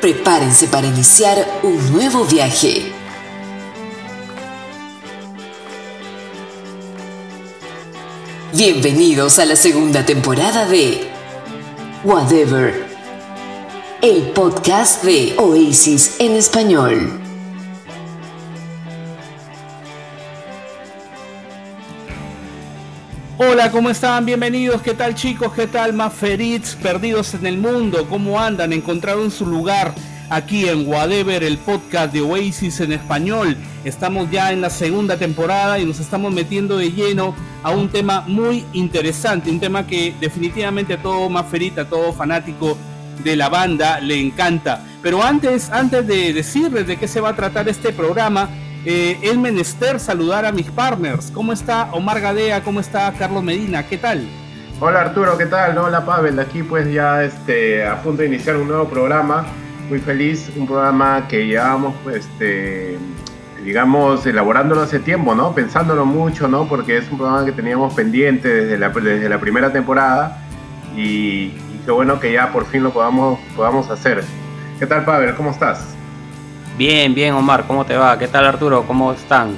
Prepárense para iniciar un nuevo viaje. Bienvenidos a la segunda temporada de Whatever, el podcast de Oasis en español. Hola, ¿cómo están? Bienvenidos. ¿Qué tal chicos? ¿Qué tal Maferits perdidos en el mundo? ¿Cómo andan? ¿Encontraron su lugar aquí en Whatever, el podcast de Oasis en español? Estamos ya en la segunda temporada y nos estamos metiendo de lleno a un tema muy interesante, un tema que definitivamente a todo Maferit, a todo fanático de la banda le encanta. Pero antes, antes de decirles de qué se va a tratar este programa, eh, es menester saludar a mis partners. ¿Cómo está Omar Gadea? ¿Cómo está Carlos Medina? ¿Qué tal? Hola Arturo, ¿qué tal? Hola Pavel, aquí pues ya este, a punto de iniciar un nuevo programa. Muy feliz, un programa que llevamos, este, digamos, elaborándolo hace tiempo, ¿no? Pensándolo mucho, ¿no? Porque es un programa que teníamos pendiente desde la, desde la primera temporada y, y qué bueno que ya por fin lo podamos, podamos hacer. ¿Qué tal Pavel? ¿Cómo estás? Bien, bien Omar, ¿cómo te va? ¿Qué tal Arturo? ¿Cómo están?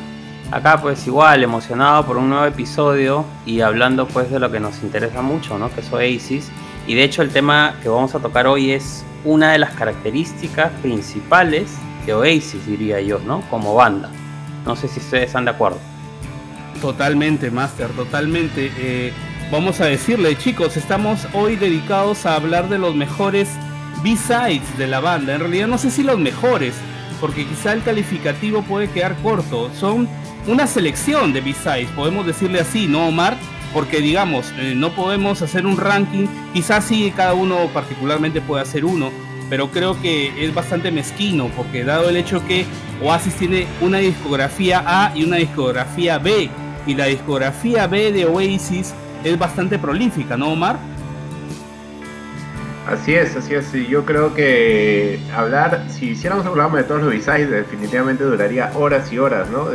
Acá pues igual, emocionado por un nuevo episodio y hablando pues de lo que nos interesa mucho, ¿no? Que es Oasis. Y de hecho el tema que vamos a tocar hoy es una de las características principales de Oasis, diría yo, ¿no? Como banda. No sé si ustedes están de acuerdo. Totalmente, Master, totalmente. Eh, vamos a decirle, chicos, estamos hoy dedicados a hablar de los mejores B-sides de la banda. En realidad no sé si los mejores, porque quizá el calificativo puede quedar corto. Son una selección de B-Sides, podemos decirle así, ¿no, Omar? Porque digamos, eh, no podemos hacer un ranking, quizás sí cada uno particularmente puede hacer uno, pero creo que es bastante mezquino, porque dado el hecho que Oasis tiene una discografía A y una discografía B, y la discografía B de Oasis es bastante prolífica, ¿no, Omar? Así es, así es. Yo creo que hablar, si hiciéramos un programa de todos los b definitivamente duraría horas y horas, ¿no?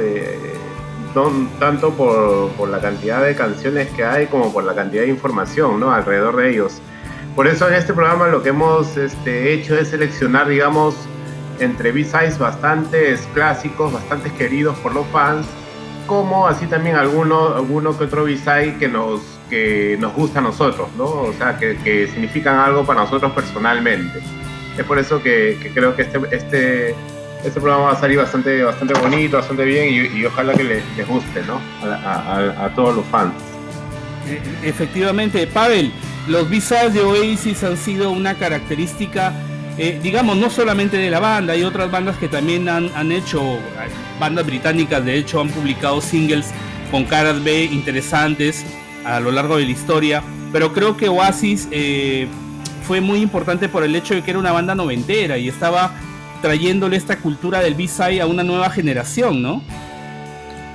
tanto por, la cantidad de canciones que hay como por la cantidad de información, ¿no? Alrededor de ellos. Por eso en este programa lo que hemos este, hecho es seleccionar, digamos, entre B-Sides bastantes clásicos, bastantes queridos por los fans, como así también alguno, alguno que otro B-Side que nos que nos gusta a nosotros, ¿no? O sea, que, significan algo para nosotros personalmente. Es por eso que, creo que este, este, este programa va a salir bastante, bastante bonito, bastante bien y, ojalá que les, guste, ¿no? A, todos los fans. Eh, efectivamente, Pavel, los visas de Oasis han sido una característica, eh, digamos, no solamente de la banda, hay otras bandas que también han, han hecho, bandas británicas de hecho han publicado singles con caras B interesantes a lo largo de la historia, pero creo que Oasis eh, fue muy importante por el hecho de que era una banda noventera y estaba trayéndole esta cultura del B-Side a una nueva generación, ¿no?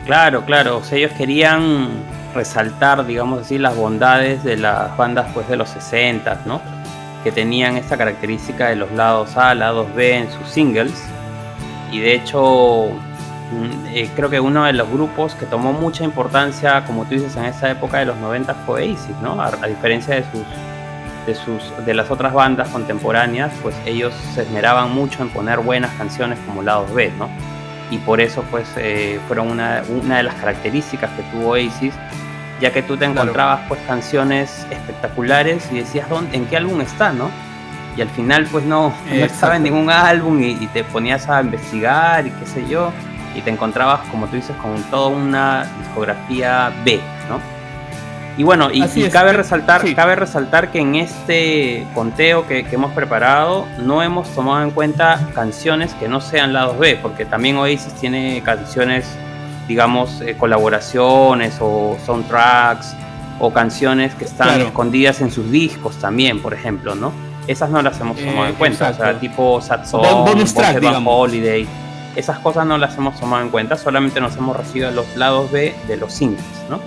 Claro, claro, o sea, ellos querían resaltar, digamos así, las bondades de las bandas pues de los 60, ¿no? Que tenían esta característica de los lados A, lados B en sus singles. Y de hecho, eh, creo que uno de los grupos que tomó mucha importancia, como tú dices, en esa época de los 90 fue Oasis, ¿no? A, diferencia de sus, de sus de las otras bandas contemporáneas, pues ellos se esmeraban mucho en poner buenas canciones como lados B, ¿no? Y por eso, pues, eh, fueron una, una, de las características que tuvo Oasis, ya que tú te encontrabas, pues, canciones espectaculares y decías, ¿dónde, ¿en qué álbum está, no? Y al final, pues, no, no estaba en ningún álbum y te ponías a investigar y qué sé yo y te encontrabas, como tú dices, con toda una discografía B, ¿no? Y bueno, y, cabe, resaltar, cabe resaltar que en este conteo que, hemos preparado no hemos tomado en cuenta canciones que no sean lados B, porque también Oasis tiene canciones, digamos, eh, colaboraciones o soundtracks o canciones que están escondidas en sus discos también, por ejemplo, ¿no? Esas no las hemos tomado en eh, cuenta, o sea, tipo Sad Song, Holiday esas cosas no las hemos tomado en cuenta, solamente nos hemos recibido los lados B de los singles, ¿no?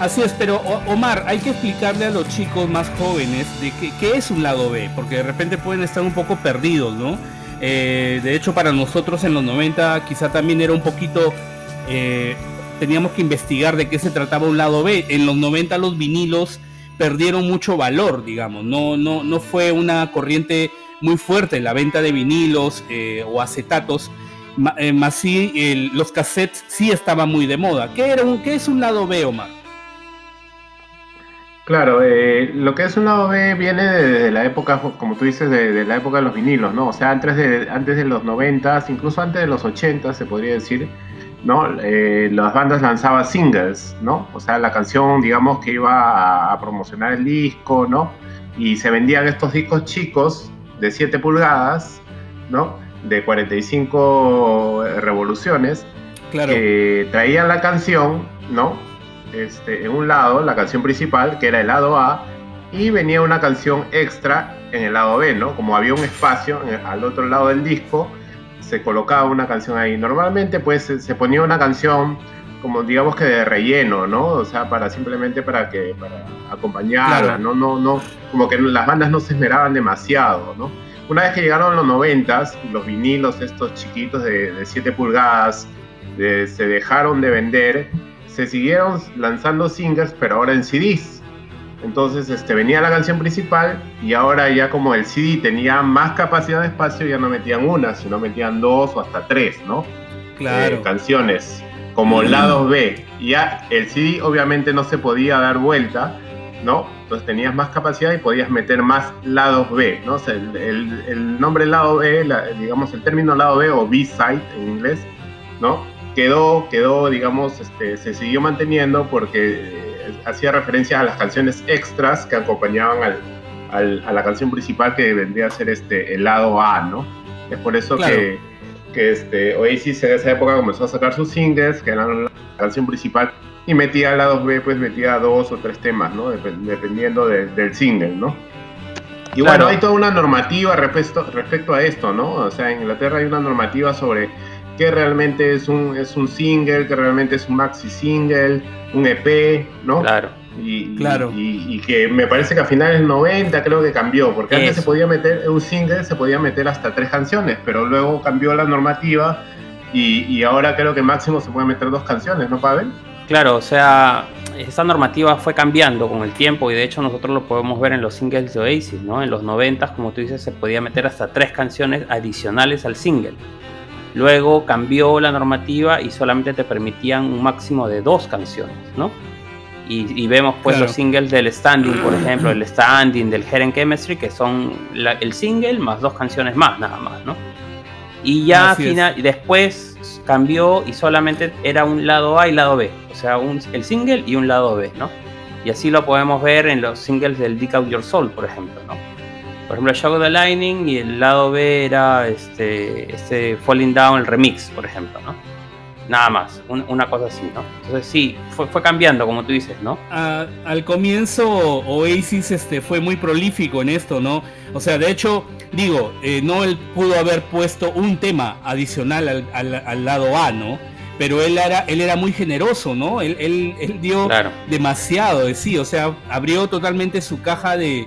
Así es, pero Omar, hay que explicarle a los chicos más jóvenes de qué, es un lado B, porque de repente pueden estar un poco perdidos, ¿no? Eh, de hecho, para nosotros en los 90 quizá también era un poquito... Eh, teníamos que investigar de qué se trataba un lado B. En los 90 los vinilos perdieron mucho valor, digamos. No, no, no fue una corriente muy fuerte la venta de vinilos eh, o acetatos, eh, más sí los cassettes sí estaban muy de moda. ¿Qué, era un, qué es un lado B, Omar? Claro, eh, lo que es un lado B viene de, la época, como tú dices, de, la época de los vinilos, ¿no? O sea, antes de, antes de los 90, incluso antes de los 80, se podría decir, ¿no? Las bandas lanzaban singles, ¿no? O sea, la canción, digamos, que iba a, promocionar el disco, ¿no? Y se vendían estos discos chicos de 7 pulgadas, ¿no? De 45 revoluciones, claro. que traían la canción, ¿no? Este, en un lado la canción principal, que era el lado A, y venía una canción extra en el lado B, ¿no? Como había un espacio al otro lado del disco, se colocaba una canción ahí. Normalmente, pues, se, ponía una canción como digamos que de relleno, ¿no? O sea, para simplemente para que para acompañarla, no no no como que las bandas no se esmeraban demasiado, ¿no? Una vez que llegaron los noventas, los vinilos estos chiquitos de, 7 pulgadas se dejaron de vender se siguieron lanzando singles, pero ahora en CDs. Entonces este, venía la canción principal y ahora ya como el CD tenía más capacidad de espacio, ya no metían una, sino metían dos o hasta tres, ¿no? Claro. Eh, canciones como lados B. Ya el CD obviamente no se podía dar vuelta, ¿no? Entonces tenías más capacidad y podías meter más lados B, ¿no? O sea, el, el, nombre lado B, digamos el término lado B o B-side en inglés, ¿no? quedó, quedó, digamos, este, se siguió manteniendo porque eh, hacía referencia a las canciones extras que acompañaban al, a la canción principal que vendría a ser este, el lado A, ¿no? Es por eso que, que este, Oasis en esa época comenzó a sacar sus singles, que eran la canción principal, y metía al lado B, pues metía dos o tres temas, ¿no? dependiendo del single, ¿no? Y bueno, hay toda una normativa respecto, respecto a esto, ¿no? O sea, en Inglaterra hay una normativa sobre que realmente es un, es un single, que realmente es un maxi single, un EP, ¿no? Claro. Y, claro. Y, que me parece que a finales del 90 creo que cambió, porque antes se podía meter, un single se podía meter hasta tres canciones, pero luego cambió la normativa y, ahora creo que máximo se puede meter dos canciones, ¿no, Pavel? Claro, o sea, esa normativa fue cambiando con el tiempo y de hecho nosotros lo podemos ver en los singles de Oasis, ¿no? En los 90, como tú dices, se podía meter hasta tres canciones adicionales al single. Luego cambió la normativa y solamente te permitían un máximo de dos canciones, ¿no? Y, vemos pues los singles del Standing, por ejemplo, el Standing, del Heren Chemistry, que son el single más dos canciones más, nada más, ¿no? Y ya final, después cambió y solamente era un lado A y lado B, o sea, un, el single y un lado B, ¿no? Y así lo podemos ver en los singles del Dick Out Your Soul, por ejemplo, ¿no? Por ejemplo, Shock of the Lightning y el lado B era este, este Falling Down, el remix, por ejemplo, ¿no? Nada más, una cosa así, ¿no? Entonces sí, fue, fue cambiando, como tú dices, ¿no? al comienzo Oasis este, fue muy prolífico en esto, ¿no? O sea, de hecho, digo, eh, no él pudo haber puesto un tema adicional al, lado A, ¿no? Pero él era, él era muy generoso, ¿no? Él, él, dio demasiado de sí, o sea, abrió totalmente su caja de,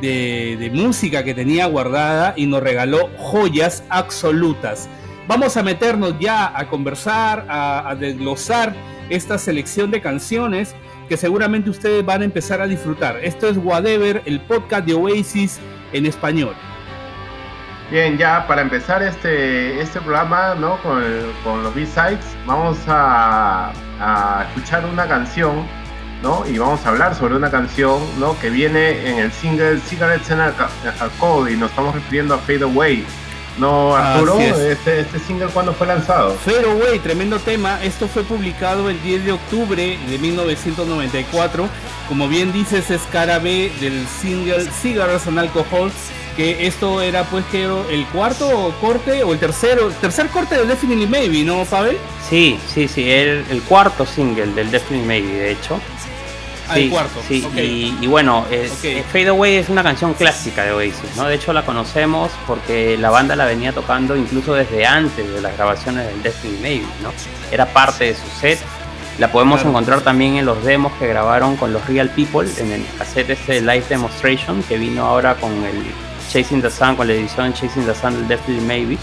de, música que tenía guardada y nos regaló joyas absolutas. Vamos a meternos ya a conversar, a, desglosar esta selección de canciones que seguramente ustedes van a empezar a disfrutar. Esto es Whatever, el podcast de Oasis en español. Bien, ya para empezar este, este programa ¿no? con, los B-Sides, vamos a, a escuchar una canción ¿no? Y vamos a hablar sobre una canción, ¿no? Que viene en el single Cigarettes and Alcohol y nos estamos refiriendo a Fade Away. ¿No, Arturo? Este, este single, ¿cuándo fue lanzado? Fade Away, tremendo tema. Esto fue publicado el 10 de octubre de 1994. Como bien dices, es cara B del single Cigarettes and Alcohol que esto era pues que el cuarto corte o el tercero, tercer corte de Definitely Maybe, ¿no, Pavel? Sí, sí, sí, el, el cuarto single del Definitely Maybe, de hecho. Sí, cuarto. Sí, y, bueno, Fade Away es una canción clásica de Oasis, ¿no? De hecho la conocemos porque la banda la venía tocando incluso desde antes de las grabaciones del Destiny Maybe, ¿no? Era parte de su set. La podemos encontrar también en los demos que grabaron con los Real People, en el cassette este Live Demonstration que vino ahora con el Chasing the Sun, con la edición Chasing the Sun del Definitely Maybe.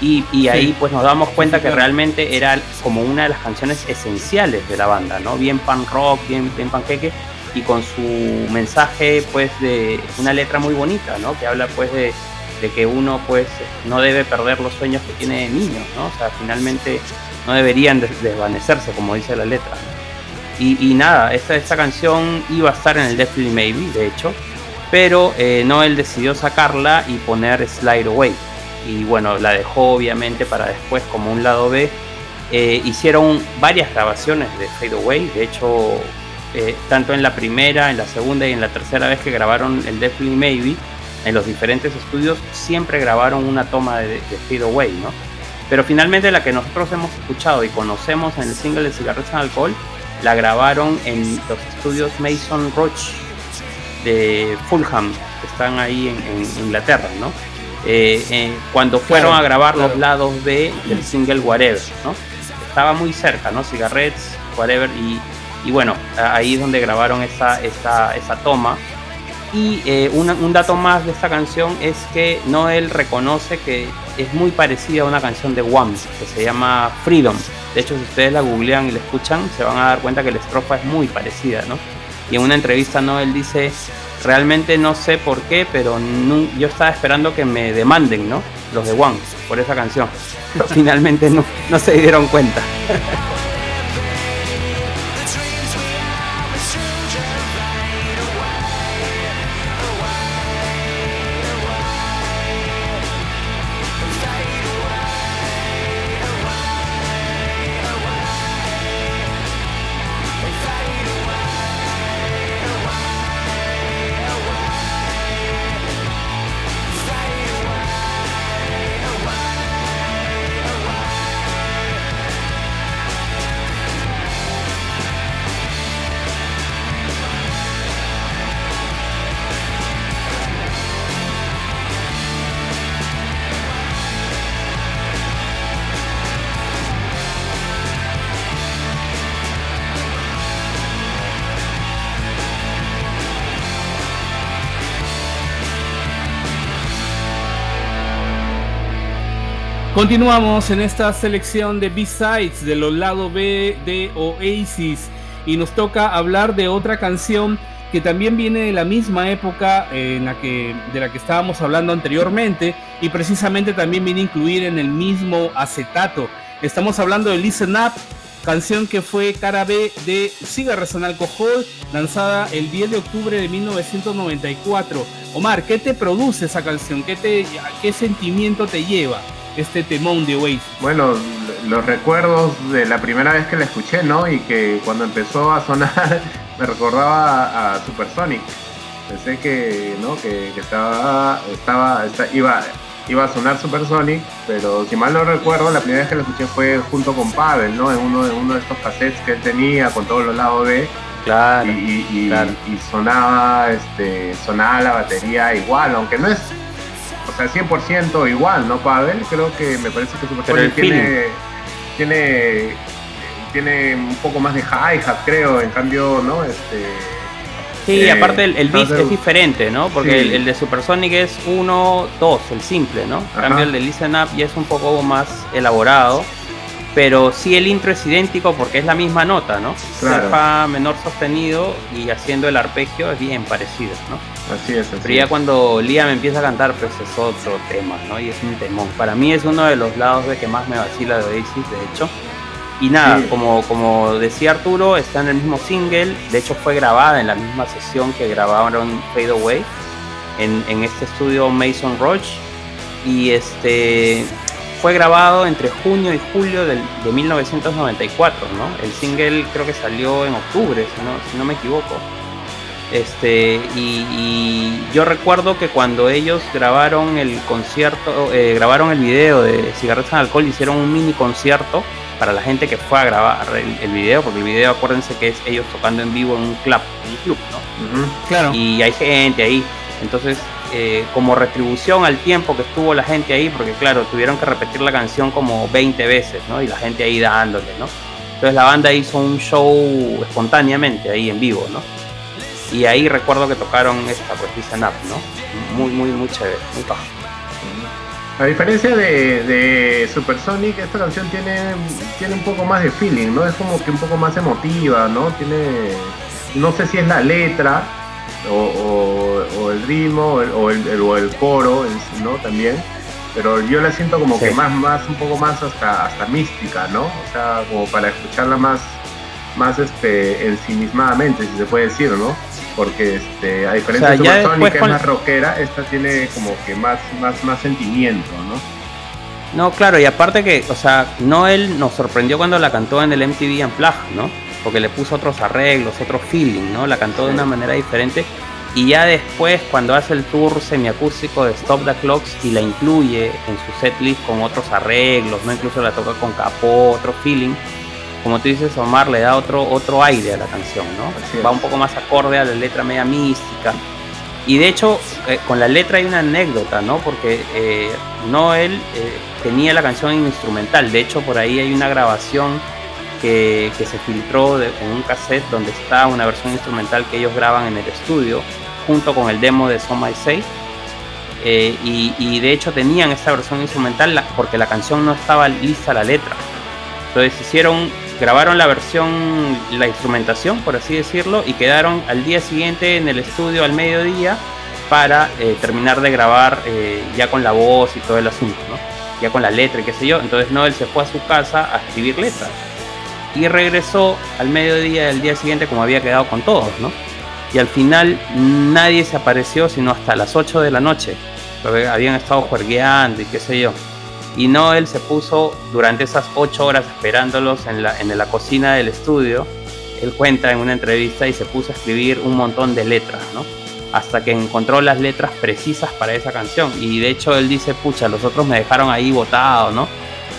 Y, ahí pues nos damos cuenta que realmente era como una de las canciones esenciales de la banda, ¿no? Bien punk rock, bien, bien panqueque y con su mensaje pues de una letra muy bonita, ¿no? Que habla pues de, de que uno pues no debe perder los sueños que tiene de niño, ¿no? O sea, finalmente no deberían desvanecerse, como dice la letra. Y, nada, esta, esta canción iba a estar en el Definitely Maybe, de hecho, pero eh, Noel decidió sacarla y poner Slide Away. Y bueno, la dejó obviamente para después como un lado B. Eh, hicieron varias grabaciones de Fade Away, de hecho, eh, tanto en la primera, en la segunda y en la tercera vez que grabaron el Definitely Maybe, en los diferentes estudios, siempre grabaron una toma de, de Fade Away, ¿no? Pero finalmente la que nosotros hemos escuchado y conocemos en el single de Cigarettes and Alcohol, la grabaron en los estudios Mason Roach de Fulham, que están ahí en, Inglaterra, ¿no? Eh, eh, cuando fueron a grabar los lados B del single Whatever, ¿no? Estaba muy cerca, ¿no? Cigarettes, Whatever, y, bueno, ahí es donde grabaron esa, esa, esa toma y eh, un dato más de esta canción es que Noel reconoce que es muy parecida a una canción de Wham que se llama Freedom. De hecho, si ustedes la googlean y la escuchan, se van a dar cuenta que la estrofa es muy parecida, ¿no? Y en una entrevista Noel dice, realmente no sé por qué, pero yo estaba esperando que me demanden, ¿no? Los de Wham por esa canción. Pero finalmente no se dieron cuenta. Continuamos en esta selección de B-Sides de los lados B de Oasis y nos toca hablar de otra canción que también viene de la misma época en la que, de la que estábamos hablando anteriormente y precisamente también viene a incluir en el mismo acetato. Estamos hablando de Listen Up, canción que fue cara B de Cigarros and Alcohol, lanzada el 10 de octubre de 1994. Omar, ¿qué te produce esa canción? ¿Qué, te, qué sentimiento te lleva? Este temón de Oasis? Bueno, los recuerdos de la primera vez que la escuché, ¿no? Y que cuando empezó a sonar me recordaba a, Supersonic. Pensé que, ¿no? Que, estaba, estaba, iba, iba a sonar Supersonic, pero si mal no recuerdo, la primera vez que la escuché fue junto con Pavel, ¿no? En uno, de uno de estos cassettes que él tenía con todos los lados B. Claro, y, y, sonaba, este, sonaba la batería igual, aunque no es sea, 100% igual, ¿no, Pavel? Creo que me parece que Supersonic tiene, tiene, tiene un poco más de hi-hat, creo, en cambio, ¿no? Este, Sí, eh, aparte el, beat es diferente, ¿no? Porque el, de Supersonic es 1, 2, el simple, ¿no? En cambio el de Listen Up ya es un poco más elaborado. Pero sí el intro es idéntico porque es la misma nota, ¿no? Claro. Fa menor sostenido y haciendo el arpegio es bien parecido, ¿no? Así es. Así Pero ya cuando Liam empieza a cantar, pues es otro tema, ¿no? Y es un temón. Para mí es uno de los lados de que más me vacila de Oasis, de hecho. Y nada, como, como decía Arturo, está en el mismo single. De hecho, fue grabada en la misma sesión que grabaron Fade Away en, en este estudio Mason Roach. Y este fue grabado entre junio y julio de 1994, ¿no? El single creo que salió en octubre, si no, si no me equivoco. Este, y, yo recuerdo que cuando ellos grabaron el concierto, eh, grabaron el video de Cigarretas en Alcohol, hicieron un mini concierto para la gente que fue a grabar el, video, porque el video acuérdense que es ellos tocando en vivo en un club, en un club, ¿no? Claro. Y hay gente ahí. Entonces eh, como retribución al tiempo que estuvo la gente ahí, porque claro, tuvieron que repetir la canción como 20 veces, ¿no? Y la gente ahí dándole, ¿no? Entonces la banda hizo un show espontáneamente ahí en vivo, ¿no? Y ahí recuerdo que tocaron esta, pues, Listen Up, ¿no? Muy, muy, muy chévere, muy bajo. A diferencia de, de Supersonic, esta canción tiene, tiene un poco más de feeling, ¿no? Es como que un poco más emotiva, ¿no? Tiene, no sé si es la letra, o, el ritmo o el, el, coro, ¿no? También. Pero yo la siento como que más, más, un poco más hasta, hasta mística, ¿no? O sea, como para escucharla más, más este, ensimismadamente, si se puede decir, ¿no? Porque este, a diferencia de Supersonic, que es más rockera, esta tiene como que más, más, más sentimiento, ¿no? No, claro, y aparte que, o sea, Noel nos sorprendió cuando la cantó en el MTV Unplugged, ¿no? Porque le puso otros arreglos, otro feeling, ¿no? La cantó de una manera diferente. Y ya después, cuando hace el tour semiacústico de Stop the Clocks y la incluye en su setlist con otros arreglos, ¿no? Incluso la toca con capó, otro feeling. Como tú dices, Omar le da otro, otro aire a la canción, ¿no? Va un poco más acorde a la letra media mística. Y de hecho, eh, con la letra hay una anécdota, ¿no? Porque eh, Noel eh, tenía la canción en instrumental. De hecho, por ahí hay una grabación que, se filtró en un cassette donde está una versión instrumental que ellos graban en el estudio, junto con el demo de So My Say. y, de hecho tenían esta versión instrumental porque la canción no estaba lista la letra. Entonces hicieron grabaron la versión, la instrumentación, por así decirlo, y quedaron al día siguiente en el estudio al mediodía para eh, terminar de grabar eh, ya con la voz y todo el asunto, ¿no? ya con la letra y qué sé yo. Entonces Noel se fue a su casa a escribir letras y regresó al mediodía del día siguiente como había quedado con todos, ¿no? Y al final nadie se apareció sino hasta las 8 de la noche, habían estado juergueando y qué sé yo y Noel se puso durante esas ocho horas esperándolos en la, en la cocina del estudio. Él cuenta en una entrevista y se puso a escribir un montón de letras, ¿no? Hasta que encontró las letras precisas para esa canción. Y de hecho él dice, pucha, los otros me dejaron ahí botado, ¿no?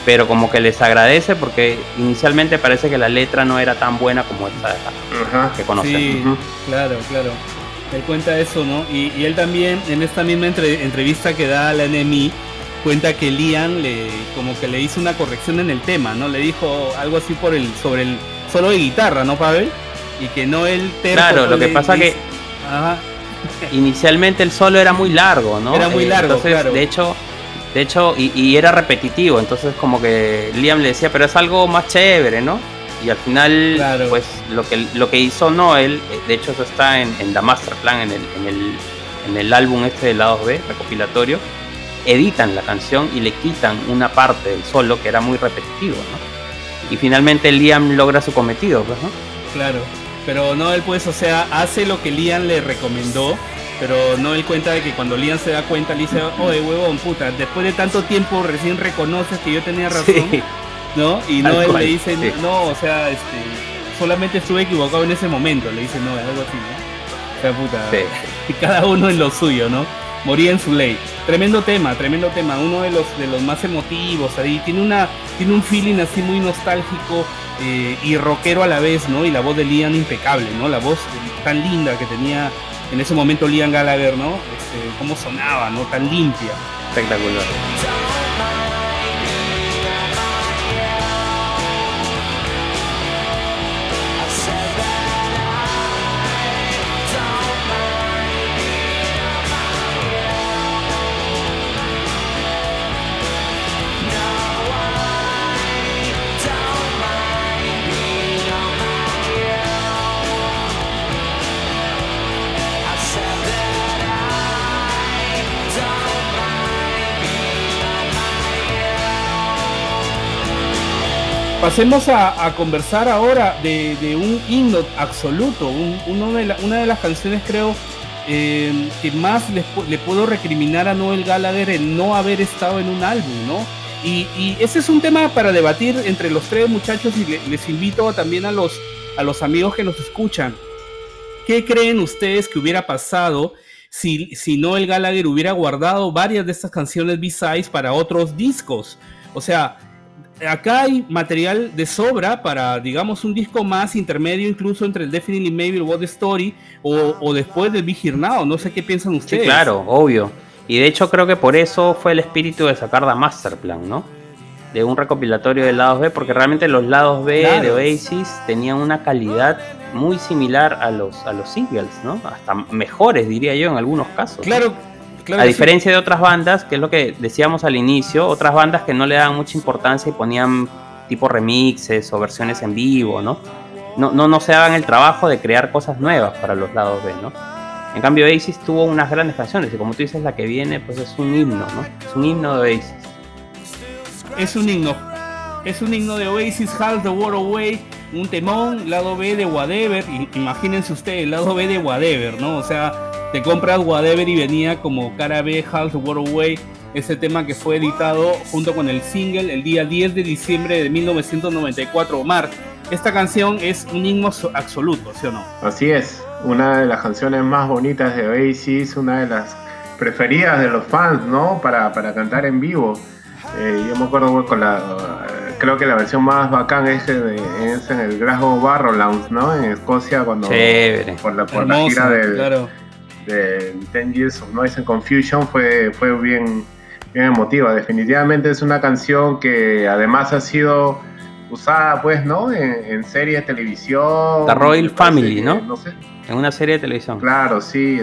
Pero como que les agradece porque inicialmente parece que la letra no era tan buena como esta que conocemos. Sí, claro, claro. Él cuenta eso, ¿no? Y, él también, en esta misma entrevista que da a la NMI, cuenta que Liam le como que le hizo una corrección en el tema, ¿no? Le dijo algo así por el sobre el solo de guitarra, ¿no, Pavel? Y que no el Claro, lo que pasa que inicialmente el solo era muy largo, ¿no? Era muy eh, largo, entonces, De hecho, de hecho y, era repetitivo, entonces como que Liam le decía, pero es algo más chévere, ¿no? Y al final, pues lo que lo que hizo Noel, eh, de hecho eso está en, en The Master Plan, en el, en el, en el álbum este de lados B, recopilatorio editan la canción y le quitan una parte del solo que era muy repetitivo, ¿no? Y finalmente Liam logra su cometido, pues, ¿no? Claro, pero no él pues, o sea, hace lo que Liam le recomendó, pero no él cuenta de que cuando Liam se da cuenta le dice, oye huevón, puta, después de tanto tiempo recién reconoces que yo tenía razón, ¿no? Y no él le dice, no, o sea, este, solamente estuve equivocado en ese momento, le dice, no, es algo así, ¿no? O sea, puta, cada uno en lo suyo, ¿no? Moría en su ley. Tremendo tema, tremendo tema, uno de los de los más emotivos ahí. Tiene una tiene un feeling así muy nostálgico eh, y rockero a la vez, ¿no? Y la voz de Liam impecable, ¿no? La voz tan linda que tenía en ese momento Liam Gallagher, ¿no? Este, cómo sonaba, ¿no? Tan limpia. Espectacular. Pasemos a, conversar ahora de, un himno absoluto, una de las canciones creo eh, que más le, puedo recriminar a Noel Gallagher el no haber estado en un álbum, ¿no? Y, ese es un tema para debatir entre los tres muchachos y les invito también a los, a los amigos que nos escuchan. ¿Qué creen ustedes que hubiera pasado si, si Noel Gallagher hubiera guardado varias de estas canciones B-Sides para otros discos? O sea, acá hay material de sobra para, digamos, un disco más intermedio, incluso entre el Definitely Maybe, el What Story, o, después del Big Now. No sé qué piensan ustedes. Sí, claro, obvio. Y de hecho creo que por eso fue el espíritu de sacar la Master Plan, ¿no? De un recopilatorio de lados B, porque realmente los lados B de Oasis tenían una calidad muy similar a los, a los singles, ¿no? Hasta mejores, diría yo, en algunos casos. Claro a diferencia de otras bandas, que es lo que decíamos al inicio, otras bandas que no le daban mucha importancia y ponían tipo remixes o versiones en vivo, ¿no? No, no, no se daban el trabajo de crear cosas nuevas para los lados B, ¿no? En cambio, Oasis tuvo unas grandes canciones y como tú dices, la que viene pues es un himno, ¿no? Es un himno de Oasis. Es un himno. Es un himno de Oasis, Half the World Away, un temón, lado B de Whatever. Imagínense ustedes, el lado B de Whatever, ¿no? O sea, te compras Whatever y venía como cara B, Half the World Away, ese tema que fue editado junto con el single el día 10 de diciembre de 1994. Omar, esta canción es un himno absoluto, ¿sí o no? Así es, una de las canciones más bonitas de Oasis, una de las preferidas de los fans, ¿no? Para, para cantar en vivo. Eh, yo me acuerdo con la. Creo que la versión más bacán es, en el Glasgow Barrow Lounge, ¿no? En Escocia, cuando. Por la, por la gira del, claro. De Ten Years of Noise and Confusion fue, fue bien, bien emotiva. Definitivamente es una canción que además ha sido usada, pues, ¿no? En, series de televisión. The Royal Family, ¿no? No sé. En una serie de televisión. Claro, sí.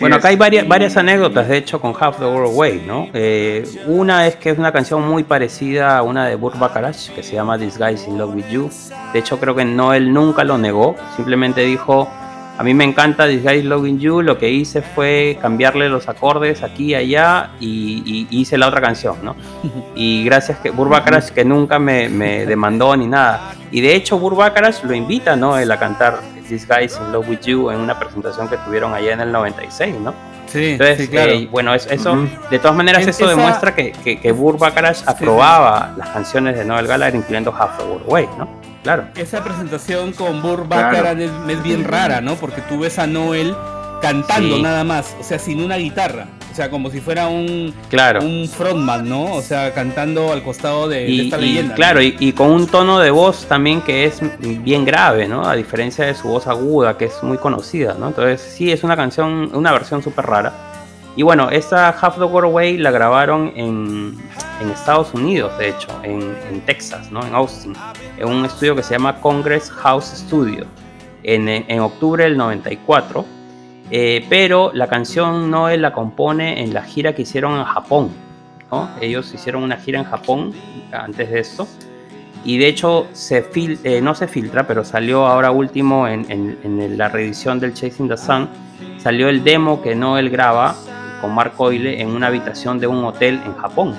bueno, acá hay varias, varias anécdotas, de hecho, con Half the World Away, ¿no? Eh, una es que es una canción muy parecida a una de Burt Bacharach, que se llama This Guy's in Love with You. De hecho, creo que Noel nunca lo negó, simplemente dijo, a mí me encanta This Guy Loving You. Lo que hice fue cambiarle los acordes aquí y allá y, hice la otra canción, ¿no? Y gracias que Burbacarash que nunca me, demandó ni nada. Y de hecho Burbacarash lo invita, ¿no? Él a cantar This Guy's in Love with You en una presentación que tuvieron allá en el 96, ¿no? Sí, Entonces, claro. Eh, bueno, eso, de todas maneras, eso demuestra que, que, que aprobaba las canciones de Noel Gallagher, incluyendo Half the World Way, ¿no? Claro. Esa presentación con Burr Baccarat es, bien rara, ¿no? Porque tú ves a Noel cantando nada más, o sea, sin una guitarra. O sea, como si fuera un, claro. un frontman, ¿no? O sea, cantando al costado de, esta leyenda. Claro, y, con un tono de voz también que es bien grave, ¿no? A diferencia de su voz aguda, que es muy conocida, ¿no? Entonces, sí, es una canción, una versión súper rara. Y bueno, esta Half the World Away la grabaron en, en Estados Unidos, de hecho, en, en, Texas, ¿no? en Austin, en un estudio que se llama Congress House Studio, en, en octubre del 94. Eh, pero la canción Noel la compone en la gira que hicieron en Japón. ¿no? Ellos hicieron una gira en Japón antes de esto. Y de hecho se fil eh, no se filtra, pero salió ahora último en, en, la reedición del Chasing the Sun. Salió el demo que Noel graba con Mark Coyle en una habitación de un hotel en Japón.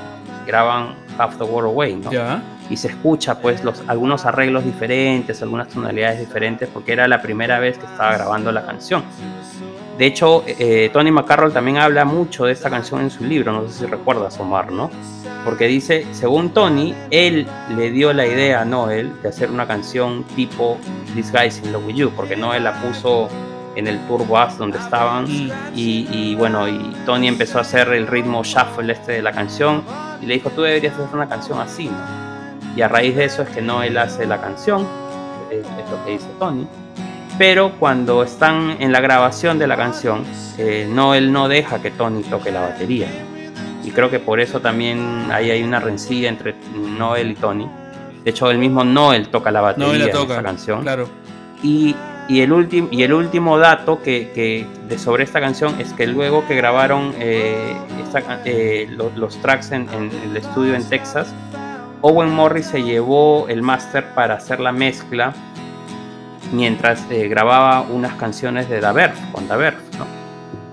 Graban Half the World Away, ¿no? Y se escucha pues los, algunos arreglos diferentes, algunas tonalidades diferentes, porque era la primera vez que estaba grabando la canción. De hecho, eh, Tony McCarroll también habla mucho de esta canción en su libro, no sé si recuerdas, Omar, ¿no? Porque dice, según Tony, él le dio la idea a Noel de hacer una canción tipo in Love With You, porque Noel la puso en el tour bus donde estaban mm. y, bueno, y Tony empezó a hacer el ritmo shuffle este de la canción y le dijo, tú deberías hacer una canción así, ¿no? Y a raíz de eso es que no él hace la canción, es, lo que dice Tony. Pero cuando están en la grabación de la canción, eh, no, él no deja que Tony toque la batería. Y creo que por eso también ahí hay una rencilla entre Noel y Tony. De hecho, el mismo Noel toca la batería en esa canción. Claro. Y y el, último y el último dato que, de sobre esta canción es que luego que grabaron eh, eh, los, tracks en, el estudio en Texas, Owen Morris se llevó el máster para hacer la mezcla mientras eh, grababa unas canciones de Daver, con Daver, ¿no?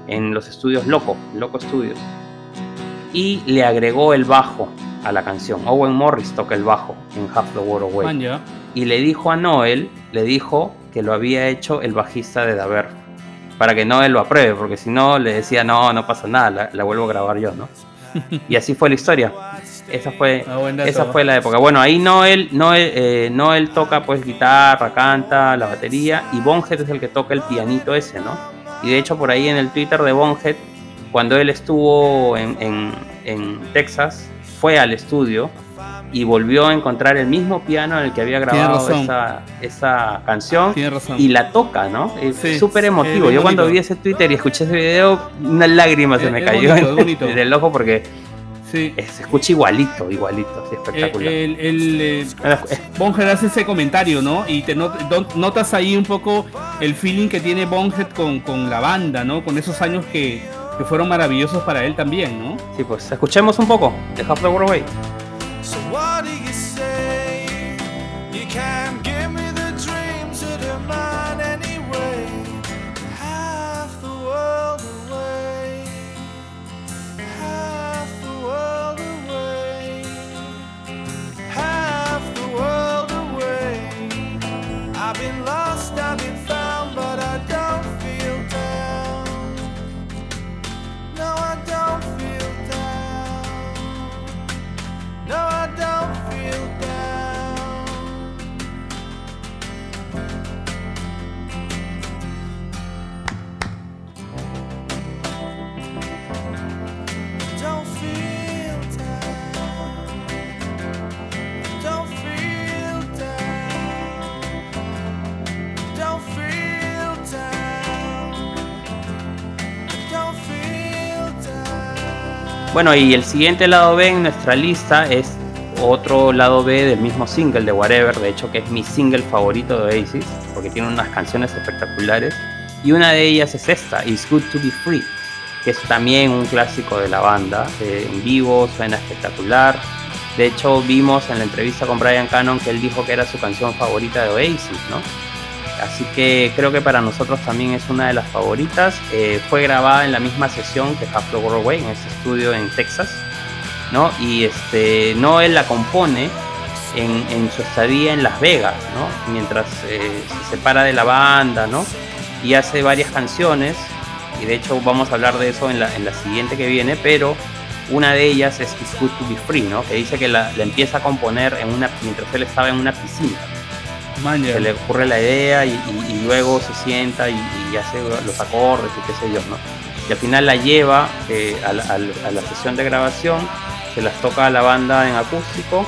en los estudios Loco, Loco Studios. Y le agregó el bajo a la canción. Owen Morris toca el bajo en Half the World Away. Y le dijo a Noel, le dijo, que lo había hecho el bajista de Daver. Para que no él lo apruebe, porque si no le decía, no, no pasa nada, la, vuelvo a grabar yo, ¿no? y así fue la historia. Esa fue, ah, esa fue la época. Bueno, ahí Noel, Noel, eh, Noel toca pues guitarra, canta, la batería, y Bonhead es el que toca el pianito ese, ¿no? Y de hecho por ahí en el Twitter de Bonhead, cuando él estuvo en, en, en Texas, fue al estudio y volvió a encontrar el mismo piano en el que había grabado esa, esa, canción y la toca, ¿no? Es súper emotivo. Yo cuando vi ese Twitter y escuché ese video, una lágrima se me cayó en, el ojo porque se escucha igualito, igualito, espectacular. El, el, eh, Bonhead hace ese comentario, ¿no? Y te notas ahí un poco el feeling que tiene Bonhead con, con la banda, ¿no? Con esos años que, que, fueron maravillosos para él también, ¿no? Sí, pues escuchemos un poco de Half the World Away. Bueno, y el siguiente lado B en nuestra lista es otro lado B del mismo single de Whatever, de hecho que es mi single favorito de Oasis, porque tiene unas canciones espectaculares. Y una de ellas es esta, It's Good to Be Free, que es también un clásico de la banda. eh, en vivo suena espectacular. De hecho, vimos en la entrevista con Brian Cannon que él dijo que era su canción favorita de Oasis, ¿no? Así que creo que para nosotros también es una de las favoritas. Eh, fue grabada en la misma sesión que Half Away, en ese estudio en Texas, ¿no? Y este, Noel la compone en, en su estadía en Las Vegas, ¿no? Mientras eh, se separa de la banda, ¿no? Y hace varias canciones, y de hecho vamos a hablar de eso en la, en la siguiente que viene, pero una de ellas es It's Good to Be Free, ¿no? Que dice que la, la empieza a componer en una, mientras él estaba en una piscina. Man, ya. Se le ocurre la idea y, y- y luego se sienta y, y hace los acordes y qué sé yo, ¿no? Y al final la lleva eh, a, la, a la- sesión de grabación, se las toca a la banda en acústico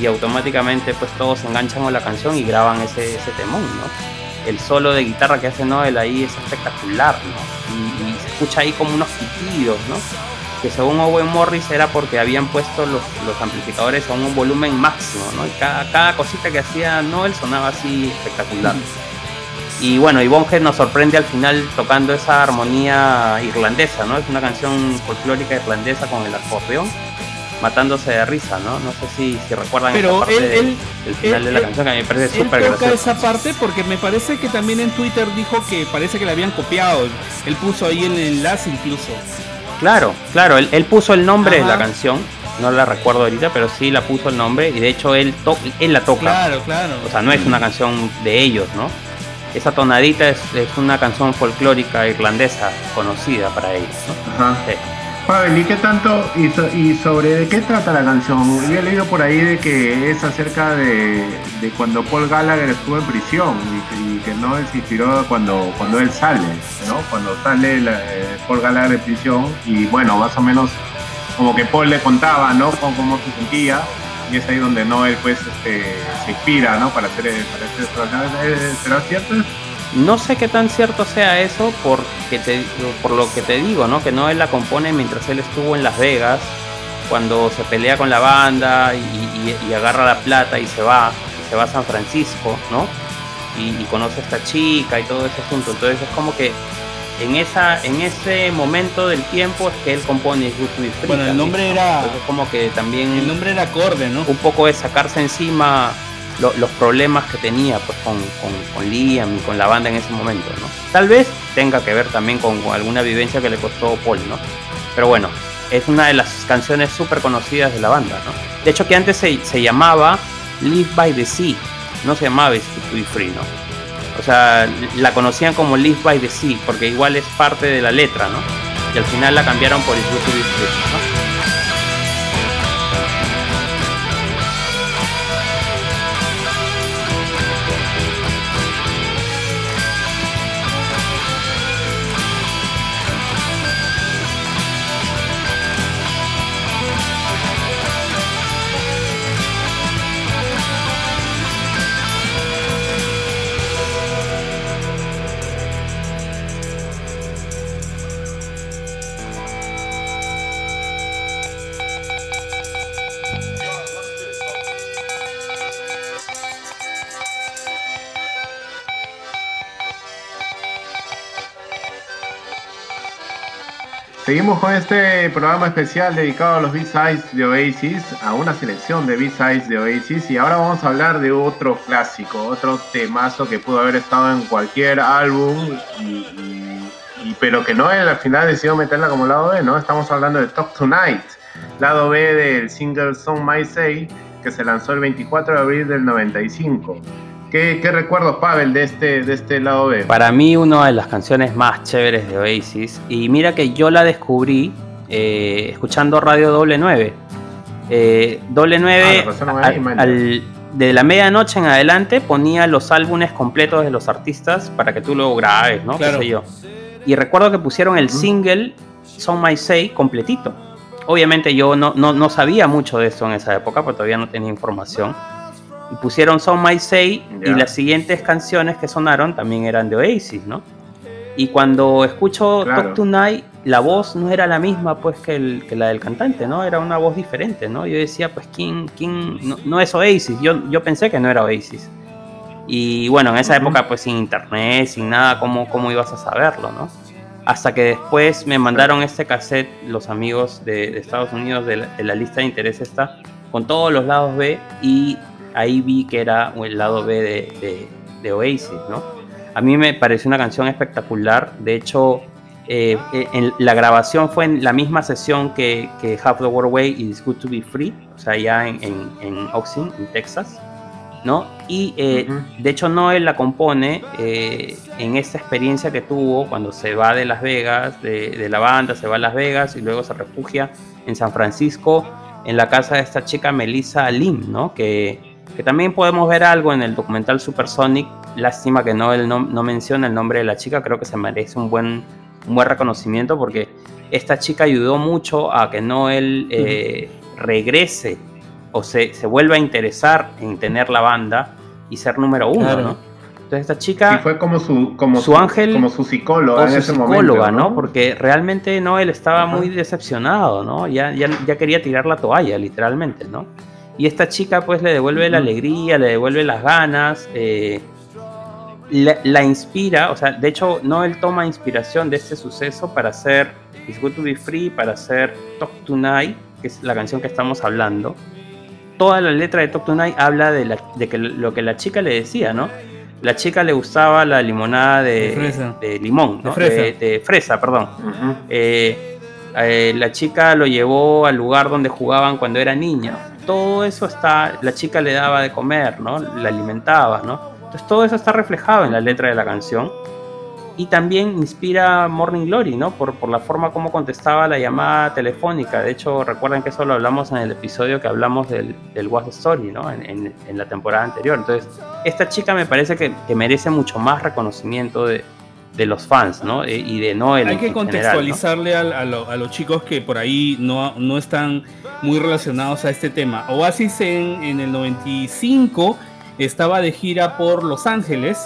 y automáticamente pues todos se enganchan con la canción y graban ese, ese temón, ¿no? El solo de guitarra que hace Noel ahí es espectacular, ¿no? Y se escucha ahí como unos pitidos, ¿no? Que según Owen Morris era porque habían puesto los, los amplificadores a un volumen máximo, ¿no? Y cada, cada cosita que hacía Noel sonaba así espectacular. Y bueno, y nos sorprende al final tocando esa armonía irlandesa, ¿no? Es una canción folclórica irlandesa con el acordeón, matándose de risa, ¿no? No sé si, si recuerdan Pero esa parte él- él- del final él- de la canción que a mí me parece súper graciosa. esa parte porque me parece que también en Twitter dijo que parece que le habían copiado. Él puso ahí el enlace incluso. Claro, claro, él, él puso el nombre de la canción, no la recuerdo ahorita, pero sí la puso el nombre y de hecho él, to- él la toca. Claro, claro. O sea, no es una canción de ellos, ¿no? Esa tonadita es, es una canción folclórica irlandesa conocida para ellos, ¿no? Ajá. Sí. Pavel, ¿y qué tanto, y, so- y sobre de qué trata la canción? Yo he leído por ahí de que es acerca de, cuando Paul Gallagher estuvo en prisión y que, no se inspiró cuando, cuando él sale, ¿no? Cuando sale eh, Paul Gallagher de prisión y bueno, más o menos como que Paul le contaba, ¿no? Cómo, se sentía y es ahí donde Noel pues este, se inspira, ¿no? Para hacer, para hacer esta canción. ¿Eh, ¿Será cierto? No sé qué tan cierto sea eso porque te, por lo que te digo, ¿no? Que no él la compone mientras él estuvo en Las Vegas, cuando se pelea con la banda y, y- y agarra la plata y se va, y se va a San Francisco, ¿no? Y, conoce a esta chica y todo ese asunto. Entonces es como que en esa en ese momento del tiempo es que él compone Bueno, el nombre ¿no? era- Entonces es como que también El nombre era acorde, ¿no? un poco de sacarse encima lo- los problemas que tenía pues con, con, con Liam y con la banda en ese momento, ¿no? Tal vez tenga que ver también con, alguna vivencia que le costó Paul, ¿no? Pero bueno, es una de las canciones súper conocidas de la banda, ¿no? De hecho que antes se, se llamaba Live by the Sea, no se llamaba to Be Free, ¿no? O sea, la conocían como Live by the Sea, porque igual es parte de la letra, ¿no? Y al final la cambiaron por It's to Be Free, ¿no? Seguimos con este programa especial dedicado a los B-Sides de Oasis, a una selección de B-Sides de Oasis y ahora vamos a hablar de otro clásico, otro temazo que pudo haber estado en cualquier álbum, y, pero que no él al final decidió meterla como lado B, ¿no? Estamos hablando de Talk Tonight, lado B del single Song My Say que se lanzó el 24 de abril del 95. ¿Qué, qué recuerdos, Pavel, de este, de este lado B? Para mí, una de las canciones más chéveres de Oasis. Y mira que yo la descubrí eh, escuchando Radio Doble 9. Eh, Doble 9, Ah, la ahí, al- de la medianoche en adelante, ponía los álbumes completos de los artistas para que tú lo grabes, ¿no? Claro. Qué sé yo. Y recuerdo que pusieron el single Son My Say completito. Obviamente yo no, no, no sabía mucho de esto en esa época, porque todavía no tenía información. Y pusieron Son My Say Ya. y las siguientes canciones que sonaron también eran de Oasis, ¿no? Y cuando escucho Claro. Talk Tonight, la voz no era la misma pues que, el- que la del cantante, ¿no? Era una voz diferente, ¿no? Yo decía, pues, ¿quién, quién? No, no es Oasis, yo, yo pensé que no era Oasis. Y bueno, en esa Ujú. época, pues, sin internet, sin nada, ¿cómo, cómo ibas a saberlo, no? Hasta que después me mandaron este cassette, los amigos de, de Estados Unidos, de la, de la lista de interés esta, con todos los lados B, y ahí vi que era el lado B de, de- de Oasis, ¿no? A mí me pareció una canción espectacular, de hecho, eh, en- la grabación fue en la misma sesión que, que Half the World Away y It's Good to Be Free, o sea, ya en, en, en Austin, en Texas, ¿no? Y eh, de hecho Noel la compone eh, en esta experiencia que tuvo cuando se va de Las Vegas, de, de la banda, se va a Las Vegas y luego se refugia en San Francisco, en la casa de esta chica Melissa Lim, ¿no? Que, que también podemos ver algo en el documental Supersonic. Lástima que Noel no, no menciona el nombre de la chica, creo que se merece un buen, un buen reconocimiento porque esta chica ayudó mucho a que Noel eh, regrese o se, se vuelva a interesar en tener la banda y ser número uno, Claro. ¿no? Entonces esta chica Y fue como su, como Su ángel como su psicóloga en su ese psicóloga, momento, ¿no? Porque realmente no, él estaba Ajá. muy decepcionado, ¿no? Ya, ya, ya quería tirar la toalla, literalmente, ¿no? Y esta chica pues le devuelve la alegría, le devuelve las ganas, eh, la, la inspira, o sea, de hecho Noel toma inspiración de este suceso para hacer It's Good to Be Free, para hacer Talk Tonight, que es la canción que estamos hablando. Toda la letra de Talk Tonight habla de, la- de que lo que la chica le decía, ¿no? La chica le gustaba la limonada de, De fresa. de limón, De ¿no? fresa. De, de fresa, perdón. Eh, eh, la chica lo llevó al lugar donde jugaban cuando era niña. Todo eso está, la chica le daba de comer, ¿no? La alimentaba, ¿no? Entonces todo eso está reflejado en la letra de la canción. Y también inspira Morning Glory, ¿no? Por, por la forma como contestaba la llamada telefónica. De hecho, recuerden que eso lo hablamos en el episodio que hablamos del, del What's the Story, ¿no? En, en- en la temporada anterior. Entonces, esta chica me parece que, que merece mucho más reconocimiento de, de los fans, ¿no? Eh, Y de Noel. Hay que en general, ¿no? contextualizarle al- a, lo- a los chicos que por ahí no, no están muy relacionados a este tema. Oasis en, en el 95 estaba de gira por Los Ángeles.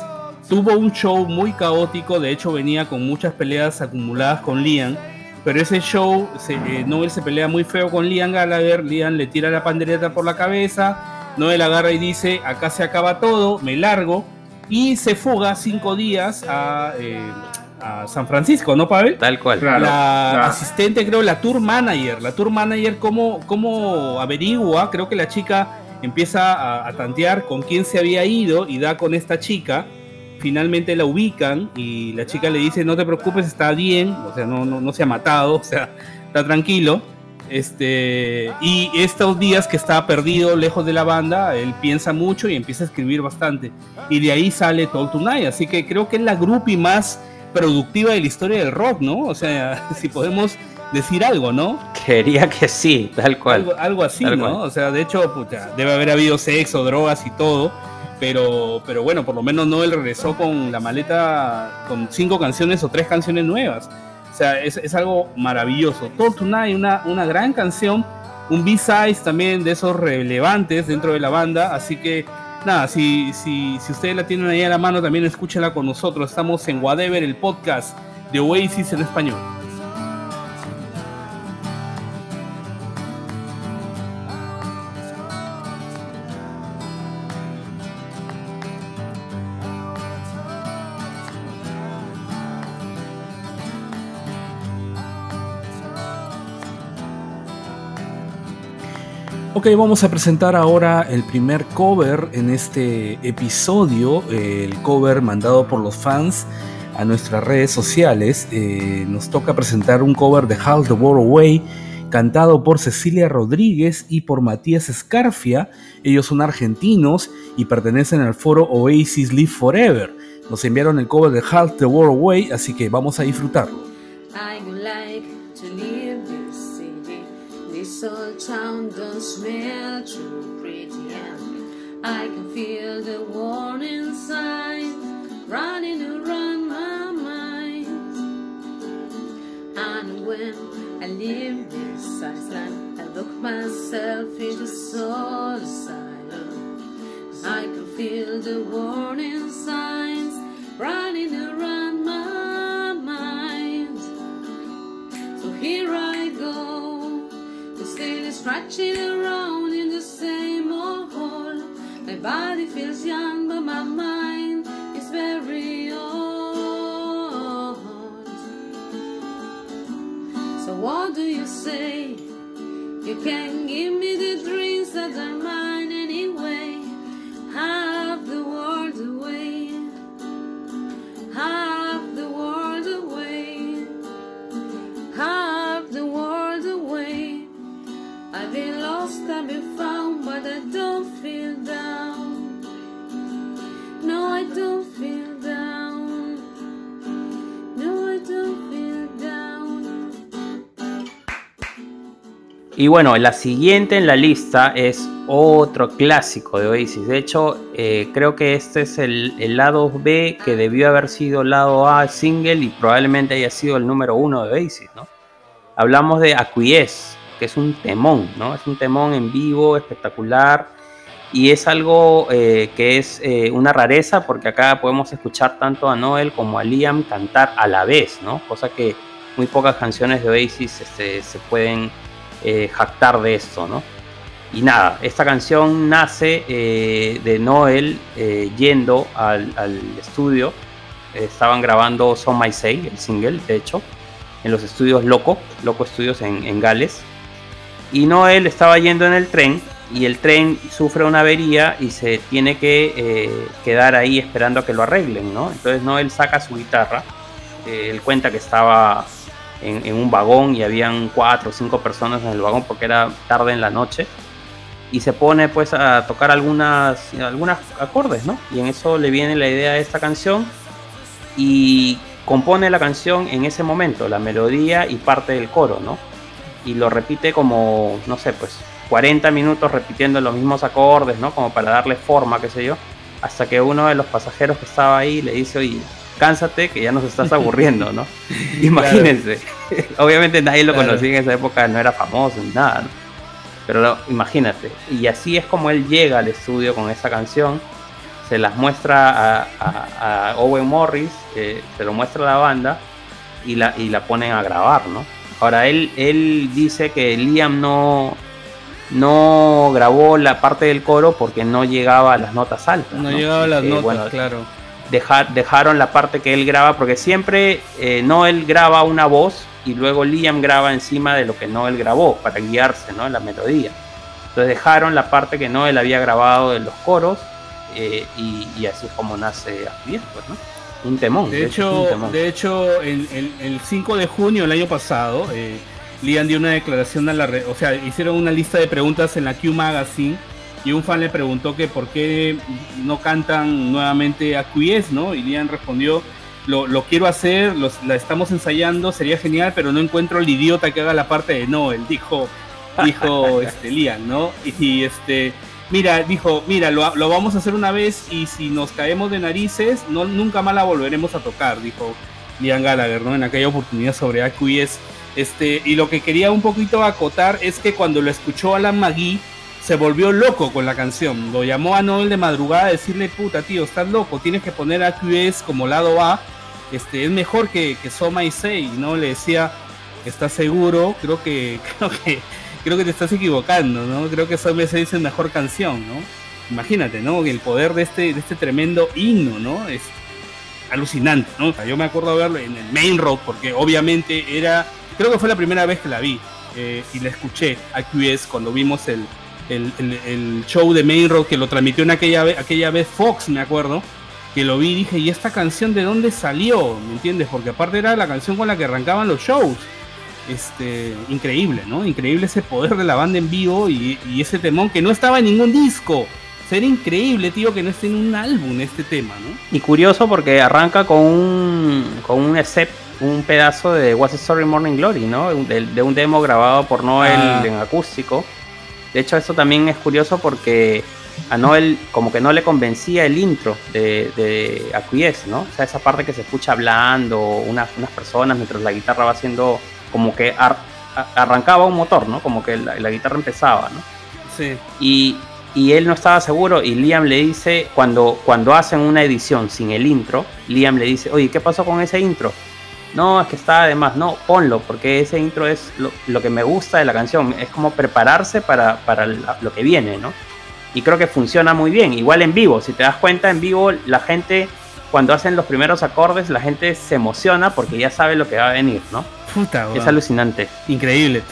Tuvo un show muy caótico, de hecho venía con muchas peleas acumuladas con Liam. Pero ese show, se, eh, Noel se pelea muy feo con Liam Gallagher. Liam le tira la pandereta por la cabeza. Noel agarra y dice: Acá se acaba todo, me largo. Y se fuga cinco días a, eh, a San Francisco, ¿no, Pavel? Tal cual. Claro, la claro. asistente, creo, la tour manager. La tour manager, ¿cómo, cómo averigua? Creo que la chica empieza a, a tantear con quién se había ido y da con esta chica. Finalmente la ubican y la chica le dice, no te preocupes, está bien, o sea, no, no, no se ha matado, o sea, está tranquilo. Este, y estos días que está perdido lejos de la banda, él piensa mucho y empieza a escribir bastante. Y de ahí sale Talk Tonight, así que creo que es la groupie más productiva de la historia del rock, ¿no? O sea, si podemos decir algo, ¿no? Quería que sí, tal cual. Algo, algo así, Tal ¿no? cual. O sea, de hecho, puta, debe haber habido sexo, drogas y todo. Pero, pero bueno, por lo menos Noel regresó con la maleta con cinco canciones o tres canciones nuevas. Sea, es, es algo maravilloso. Talk Tonight, una, una gran canción, un B-Size también de esos relevantes dentro de la banda. Así que, nada, si, si, si ustedes la tienen ahí a la mano, también escúchenla con nosotros. Estamos en Whatever, el podcast de Oasis en español. Ok, vamos a presentar ahora el primer cover en este episodio, el cover mandado por los fans a nuestras redes sociales. Eh, nos toca presentar un cover de How the World Away, cantado por Cecilia Rodríguez y por Matías Escarfia. Ellos son argentinos y pertenecen al foro Oasis Live Forever. Nos enviaron el cover de How the World Away, así que vamos a disfrutarlo. Old town don't smell too pretty, and I can feel the warning signs running around my mind. And when I leave this island, I look myself in the soul asylum. I can feel the warning signs running around my mind. Watching around in the same old hole. My body feels young, but my mind is very old. So what do you say? You can give me the dreams that are mine anyway. Have the world away. No, I don't feel. Y bueno, la siguiente en la lista es otro clásico de Oasis. De hecho, eh, creo que este es el, lado B que debió haber sido lado A single y probablemente haya sido el número uno de Oasis. Hablamos de Acquiesce, que es un temón, ¿no? Es un temón en vivo, espectacular. Y es algo eh, que es eh, una rareza porque acá podemos escuchar tanto a Noel como a Liam cantar a la vez, ¿no? Cosa que muy pocas canciones de Oasis este, se pueden eh, jactar de esto, ¿no? Y nada, esta canción nace eh, de Noel eh, yendo al, al estudio. Estaban grabando Son My Say, el single, de hecho, en los estudios Loco, Loco Studios en, en Gales. Y Noel estaba yendo en el tren y el tren sufre una avería y se tiene que eh, quedar ahí esperando a que lo arreglen, ¿no? Entonces Noel saca su guitarra, eh, él cuenta que estaba en, en un vagón y habían cuatro o cinco personas en el vagón porque era tarde en la noche y se pone pues a tocar algunas algunas acordes, ¿no? Y en eso le viene la idea de esta canción y compone la canción en ese momento, la melodía y parte del coro, ¿no? Y lo repite como, no sé, pues 40 minutos repitiendo los mismos acordes, ¿no? Como para darle forma, qué sé yo, hasta que uno de los pasajeros que estaba ahí le dice, oye, cánsate que ya nos estás aburriendo, ¿no? Imagínense. Obviamente nadie lo Claro. conocía en esa época, no era famoso ni nada, ¿no? Pero imagínate. Y así es como él llega al estudio con esa canción. Se las muestra a, a- a Owen Morris, eh, se lo muestra a la banda y la, y la ponen a grabar, ¿no? Ahora, él, él dice que Liam no, no grabó la parte del coro porque no llegaba a las notas altas. No llegaba a las Eh, notas, bueno, claro. dejar, dejaron la parte que él graba, porque siempre eh, Noel graba una voz y luego Liam graba encima de lo que Noel grabó para guiarse ¿no? en la melodía. Entonces dejaron la parte que Noel había grabado de los coros eh, y, y así es como nace Acquiesce, pues, ¿no? Un temón. De hecho, temón. de hecho el, el- el 5 de junio del año pasado, eh, Liam dio una declaración a la red, o sea, hicieron una lista de preguntas en la Q Magazine y un fan le preguntó que por qué no cantan nuevamente Acquiesce, ¿no? Y Liam respondió, lo, lo quiero hacer, los- la estamos ensayando, sería genial, pero no encuentro el idiota que haga la parte de Noel, dijo, dijo este, Liam, ¿no? Y, este, mira, dijo, mira, lo, lo vamos a hacer una vez y si nos caemos de narices, no, nunca más la volveremos a tocar, dijo Liam Gallagher, ¿no? En aquella oportunidad sobre Acquiesce. Este, y lo que quería un poquito acotar es que cuando lo escuchó Alan McGee, se volvió loco con la canción. Lo llamó a Noel de madrugada a decirle, puta tío, estás loco, tienes que poner a QS como lado A. Este, es mejor que, que Soma y Sei, ¿no? Le decía, ¿estás seguro? Creo que, creo que, creo que te estás equivocando, ¿no? Creo que Soma y Sei es mejor canción, ¿no? Imagínate, ¿no? El poder de este, de este tremendo himno, ¿no? Es alucinante, ¿no? Yo me acuerdo verlo en el Main Road, porque obviamente era, creo que fue la primera vez que la vi eh, y la escuché a QS cuando vimos el, el, el- el show de Main Road que lo transmitió en aquella, aquella vez Fox, me acuerdo, que lo vi y dije, ¿y esta canción de dónde salió? ¿Me entiendes? Porque aparte era la canción con la que arrancaban los shows. Este, increíble, ¿no? Increíble ese poder de la banda en vivo y, y ese temón que no estaba en ningún disco. Sería increíble, tío, que no esté en un álbum este tema, ¿no? Y curioso porque arranca con un, con un except, un pedazo de What's the Story Morning Glory, ¿no? De, de un demo grabado por Noel Ah. en acústico. De hecho, esto también es curioso porque a Noel como que no le convencía el intro de, de Acquiesce, ¿no? O sea, esa parte que se escucha hablando unas, unas personas mientras la guitarra va haciendo como que ar- arrancaba un motor, ¿no? Como que la, la guitarra empezaba, ¿no? Sí. y, y él no estaba seguro y Liam le dice, cuando, cuando hacen una edición sin el intro, Liam le dice, oye, ¿qué pasó con ese intro? no, es que está además, no, ponlo, porque ese intro es lo, lo que me gusta de la canción, es como prepararse para, para la- lo que viene, ¿no? Y creo que funciona muy bien, igual en vivo, si te das cuenta, en vivo la gente, cuando hacen los primeros acordes, la gente se emociona porque ya sabe lo que va a venir, ¿no? Puta, Es weón. alucinante. Increíble.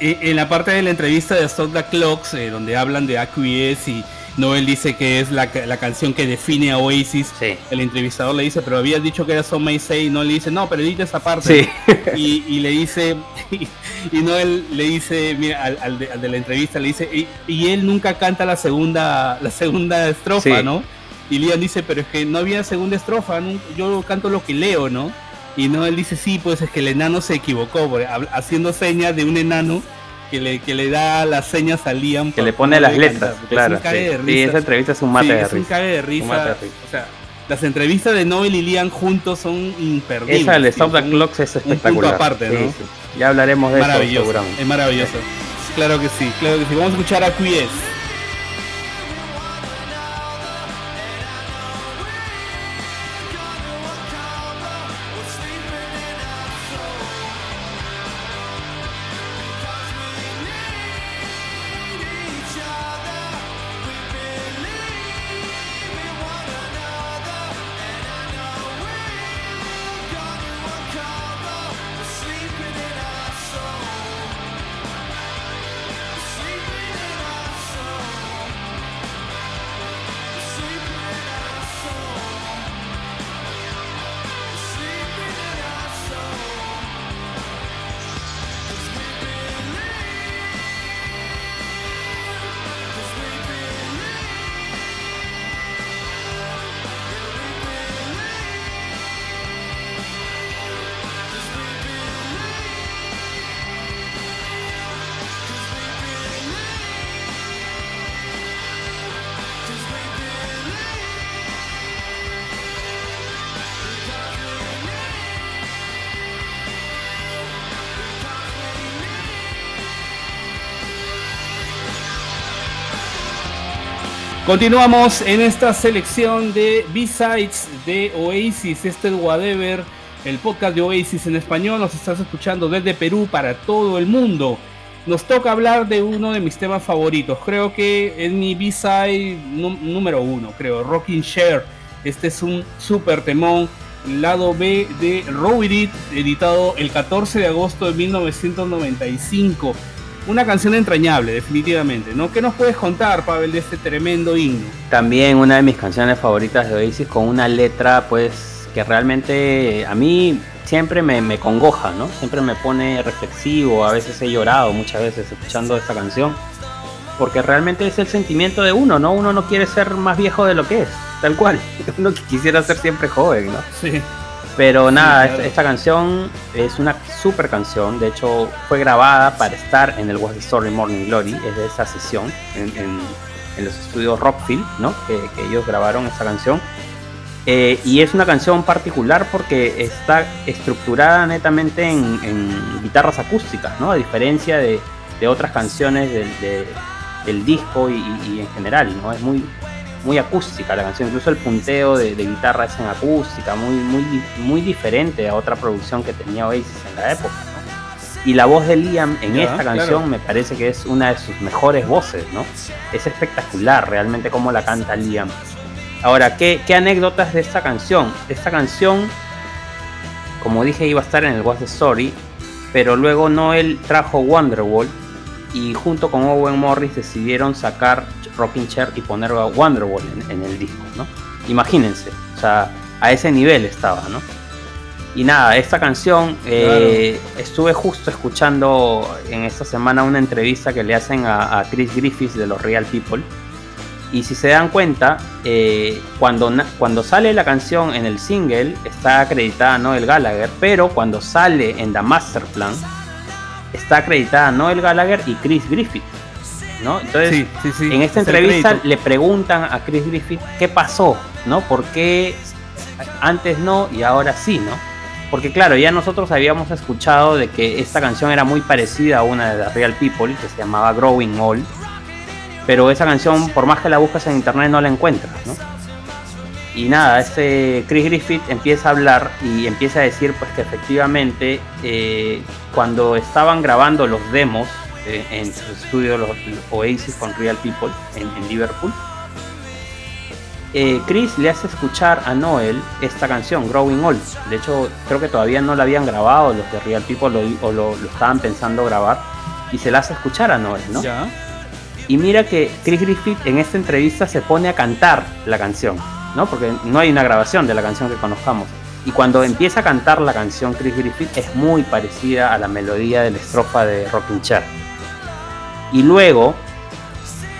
Y- y- En la parte de la entrevista de Stop the Clocks, eh, donde hablan de AQS y Noel dice que es la, la canción que define a Oasis, Sí. el entrevistador le dice, pero habías dicho que era Some May Say, y no le dice, no, pero edita esa parte. Sí. Y, y le dice, y, Noel le dice, mira, al, al de, al de la entrevista le dice, y, y él nunca canta la segunda, la segunda estrofa, Sí. ¿no? Y Liam dice, pero es que no había segunda estrofa, yo canto lo que leo, ¿no? Y Noel dice, sí, pues es que el enano se equivocó, haciendo señas de un enano que le, que le da las señas a Liam. Que le pone no las letras, cantar, claro. Es un cague sí. de Sí, risa. esa entrevista es un mate Sí, de es un risa. cague de risa. Un mate de risa. O sea, las entrevistas de Noel y Liam juntos son imperdibles. Esa de Stop the Clocks es un punto espectacular. aparte, Sí, ¿no? sí. Ya hablaremos de eso Maravilloso, seguramente. es maravilloso. Claro que sí, claro que sí. Vamos a escuchar a Quies. Continuamos en esta selección de B-Sides de Oasis, este es Whatever, el podcast de Oasis en español. Nos estás escuchando desde Perú para todo el mundo. Nos toca hablar de uno de mis temas favoritos. Creo que es mi B-Side nú- número uno, creo, Rocking Share. Este es un super temón, lado B de It, editado el 14 de agosto de 1995. Una canción entrañable, definitivamente, ¿no? ¿Qué nos puedes contar, Pavel, de este tremendo himno? También una de mis canciones favoritas de Oasis con una letra pues que realmente a mí siempre me, me congoja, ¿no? Siempre me pone reflexivo, a veces he llorado muchas veces escuchando esta canción. Porque realmente es el sentimiento de uno, ¿no? Uno no quiere ser más viejo de lo que es, tal cual. Uno quisiera ser siempre joven, ¿no? Sí. Pero nada, claro. esta, canción es una super canción. De hecho, fue grabada para estar en el the Story Morning Glory. Es de esa sesión en, en- en los estudios Rockfield, ¿no? Que, que ellos grabaron esta canción. Eh, y es una canción particular porque está estructurada netamente en, en guitarras acústicas, ¿no? A diferencia de, de otras canciones del, de- del disco y- y en general, ¿no? Es muy, muy acústica la canción, incluso el punteo de, de guitarra es en acústica, muy, muy, muy diferente a otra producción que tenía Oasis en la época. ¿no? Y la voz de Liam en esta claro. canción me parece que es una de sus mejores voces, ¿no? Es espectacular realmente cómo la canta Liam. Ahora, ¿qué, qué anécdotas de esta canción? Esta canción, como dije, iba a estar en el What's the Story, pero luego Noel trajo Wonderwall y junto con Owen Morris decidieron sacar Rocking Chair y poner a Wonderwall en, en el disco, ¿no? Imagínense, o sea, a ese nivel estaba, ¿no? Y nada, esta canción eh, estuve justo escuchando en esta semana una entrevista que le hacen a, a Chris Griffiths de los Real People. Y si se dan cuenta, eh, cuando, cuando sale la canción en el single está acreditada Noel Gallagher, pero cuando sale en The Master Plan está acreditada Noel Gallagher y Chris Griffith. ¿No? Entonces, Sí, sí, sí. en esta entrevista le preguntan a Chris Griffith qué pasó, ¿no? ¿Por qué antes no y ahora sí, ¿no? Porque claro, ya nosotros habíamos escuchado de que esta canción era muy parecida a una de The Real People que se llamaba Growing Old, pero esa canción, por más que la buscas en internet, no la encuentras, ¿no? Y nada, este Chris Griffith empieza a hablar y empieza a decir pues que efectivamente eh, cuando estaban grabando los demos eh, en su estudio los, los Oasis con Real People en, en Liverpool, eh, Chris le hace escuchar a Noel esta canción, Growing Old. De hecho, creo que todavía no la habían grabado los de Real People lo- o lo, lo estaban pensando grabar. Y se la hace escuchar a Noel, ¿no? Ya. Y mira que Chris Griffith en esta entrevista se pone a cantar la canción, ¿no? Porque no hay una grabación de la canción que conozcamos. Y cuando empieza a cantar la canción Chris Griffith es muy parecida a la melodía de la estrofa de Rockin' Chair. Y luego,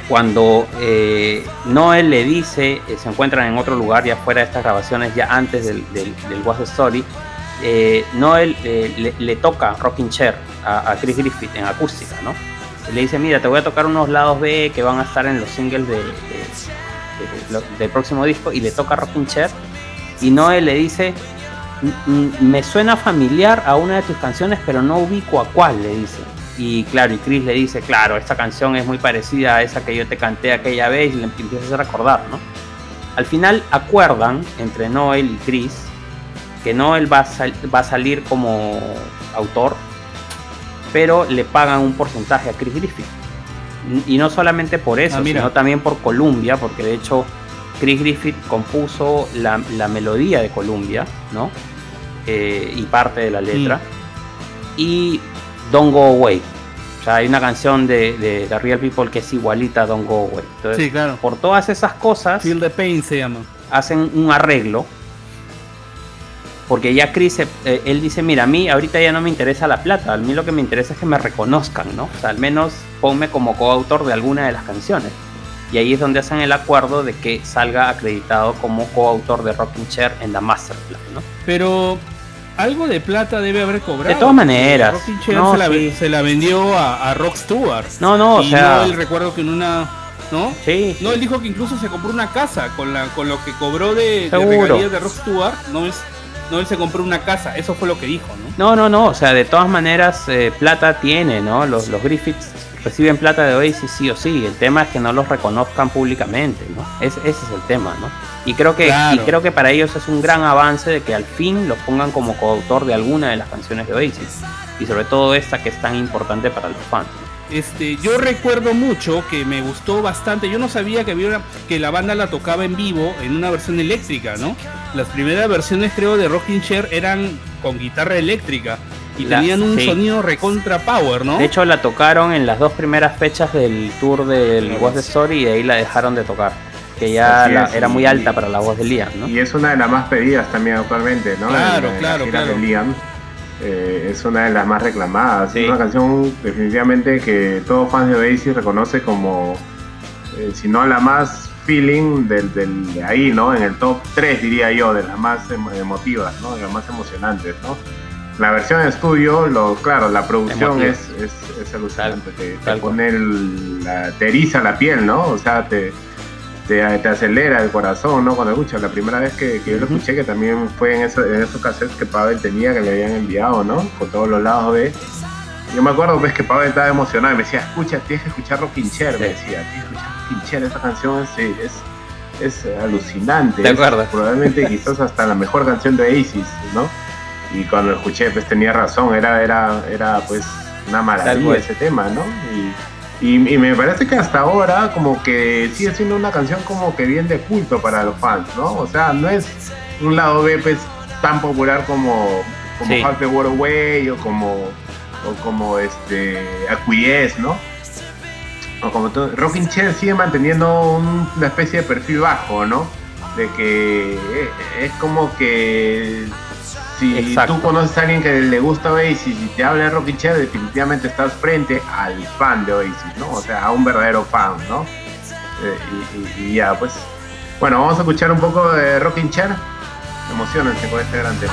cuando eh, Noel le dice, eh, se encuentran en otro lugar ya fuera de estas grabaciones, ya antes del, del, What's the Story, eh, Noel le, toca Rocking Chair a, Chris Griffith en acústica, ¿no? le dice, mira, te voy a tocar unos lados B que van a estar en los singles de, del próximo disco y le toca Rocking Chair y Noel le dice, "M- m- me suena familiar a una de tus canciones, pero no ubico a cuál, le dice. Y claro, y Chris le dice, claro, esta canción es muy parecida a esa que yo te canté aquella vez y le empiezas a recordar, ¿no? Al final acuerdan entre Noel y Chris que Noel va a, sal- va a salir como autor pero le pagan un porcentaje a Chris Griffith. Y no solamente por eso, Ah, sino también por Columbia, porque de hecho Chris Griffith compuso la, la melodía de Columbia, ¿no? Eh, y parte de la letra. Y Don't Go Away. O sea, hay una canción de, de, The Real People que es igualita a Don't Go Away. Entonces, Sí, claro. por todas esas cosas, Feel the Pain se llama. hacen un arreglo. Porque ya Chris, eh, él dice, mira, a mí ahorita ya no me interesa la plata, a mí lo que me interesa es que me reconozcan, ¿no? O sea, al menos ponme como coautor de alguna de las canciones. Y ahí es donde hacen el acuerdo de que salga acreditado como coautor de Rocking Chair en la Masterplan, ¿no? Pero algo de plata debe haber cobrado. De todas maneras. No, se, la, sí. se la vendió a, a Rock Stewart. No, no, o y sea... Noel, recuerdo que en una. ¿No? Sí, No, él dijo que incluso se compró una casa con la con lo que cobró de, de regalías de Rock Stewart. No es, no él se compró una casa. Eso fue lo que dijo, ¿no? No, no, no, o sea, de todas maneras, eh, plata tiene, ¿no? Los, los Griffiths reciben plata de Oasis sí o sí. El tema es que no los reconozcan públicamente, ¿no? Es- ese es el tema, ¿no? Y creo que Claro. y creo que para ellos es un gran avance de que al fin los pongan como coautor de alguna de las canciones de Oasis. Y sobre todo esta que es tan importante para los fans. Este, yo recuerdo mucho que me gustó bastante. Yo no sabía que había una- que la banda la tocaba en vivo en una versión eléctrica, ¿no? Las primeras versiones creo de Rocking Chair eran con guitarra eléctrica y La- tenían un sí. sonido recontra power, ¿no? De hecho, la tocaron en las dos primeras fechas del tour del What's the Story y de ahí la dejaron de tocar. Que ya la- es, era muy y- alta para la voz de Liam, ¿no? Y es una de las más pedidas también actualmente, ¿no? Claro, En- en claro, claro. de Liam. Eh, es una de las más reclamadas. Sí. Es una canción definitivamente que todo fan de Oasis reconoce como, eh, si no la más feeling del, del- de ahí, ¿no? En el top 3 diría yo, de las más emo- emotivas, ¿no? De las más emocionantes, ¿no? La versión en estudio, lo, claro, la producción es, es, es alucinante, te, te tal cual. pone el- la, te eriza la piel, ¿no? O sea, te, te, te acelera el corazón, ¿no? Cuando escuchas, la primera vez que, que yo lo escuché, que también fue en, eso, en esos cassettes que Pavel tenía, que le habían enviado, ¿no? Con todos los lados de... Yo me acuerdo, pues, que Pavel estaba emocionado y me decía, escucha, tienes que escuchar Rockin' Chair, me Sí. decía, tienes que escuchar Rockin' Chair, esa canción es, es, es alucinante. ¿Te es acuerdas? Probablemente quizás hasta la mejor canción de Oasis, ¿no? Y cuando lo escuché, pues tenía razón, era, era, era pues una maravilla ese tema, ¿no? Y, y, y me parece que hasta ahora como que sigue siendo una canción como que bien de culto para los fans, ¿no? O sea, no es un lado B pues tan popular como, como Sí. Half the World Away o como, o como este Acquiesce, ¿no? O como todo, Rockin' Chair sigue manteniendo un- una especie de perfil bajo, ¿no? De que eh, es como que si Exacto. tú conoces a alguien que le gusta Oasis y te habla de Rockin' Chair, definitivamente estás frente al fan de Oasis, ¿no? O sea, a un verdadero fan, ¿no? Eh, y, y- y ya, pues. Bueno, vamos a escuchar un poco de Rockin' Chair. Emocionense con este gran tema.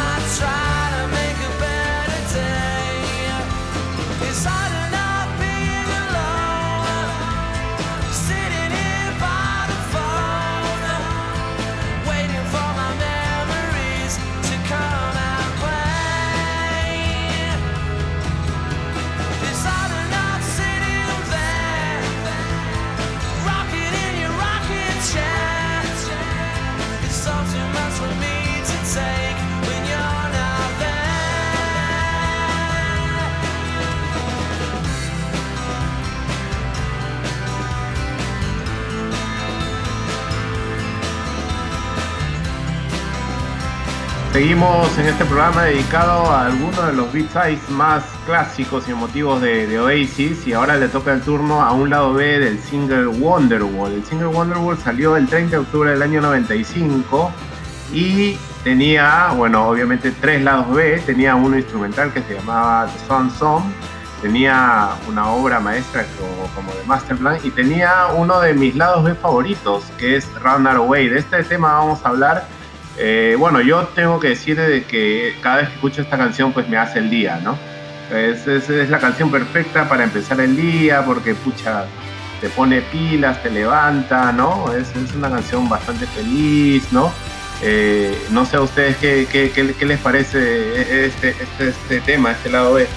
Seguimos en este programa dedicado a algunos de los B-sides más clásicos y emotivos de, Oasis y ahora le toca el turno a un lado B del single Wonderwall. El single Wonderwall salió el 30 de octubre del año 95 y tenía, bueno, obviamente tres lados B, tenía uno instrumental que se llamaba The Sun Song, tenía una obra maestra como de Masterplan y tenía uno de mis lados B favoritos que es Run Away. De este tema vamos a hablar eh, bueno, yo tengo que decir de que cada vez que escucho esta canción, pues me hace el día, ¿no? Es, la canción perfecta para empezar el día, porque, pucha, te pone pilas, te levanta, ¿no? Es, es una canción bastante feliz, ¿no? Eh, no sé a ustedes qué, qué, qué, qué les parece este, este, este tema, este lado B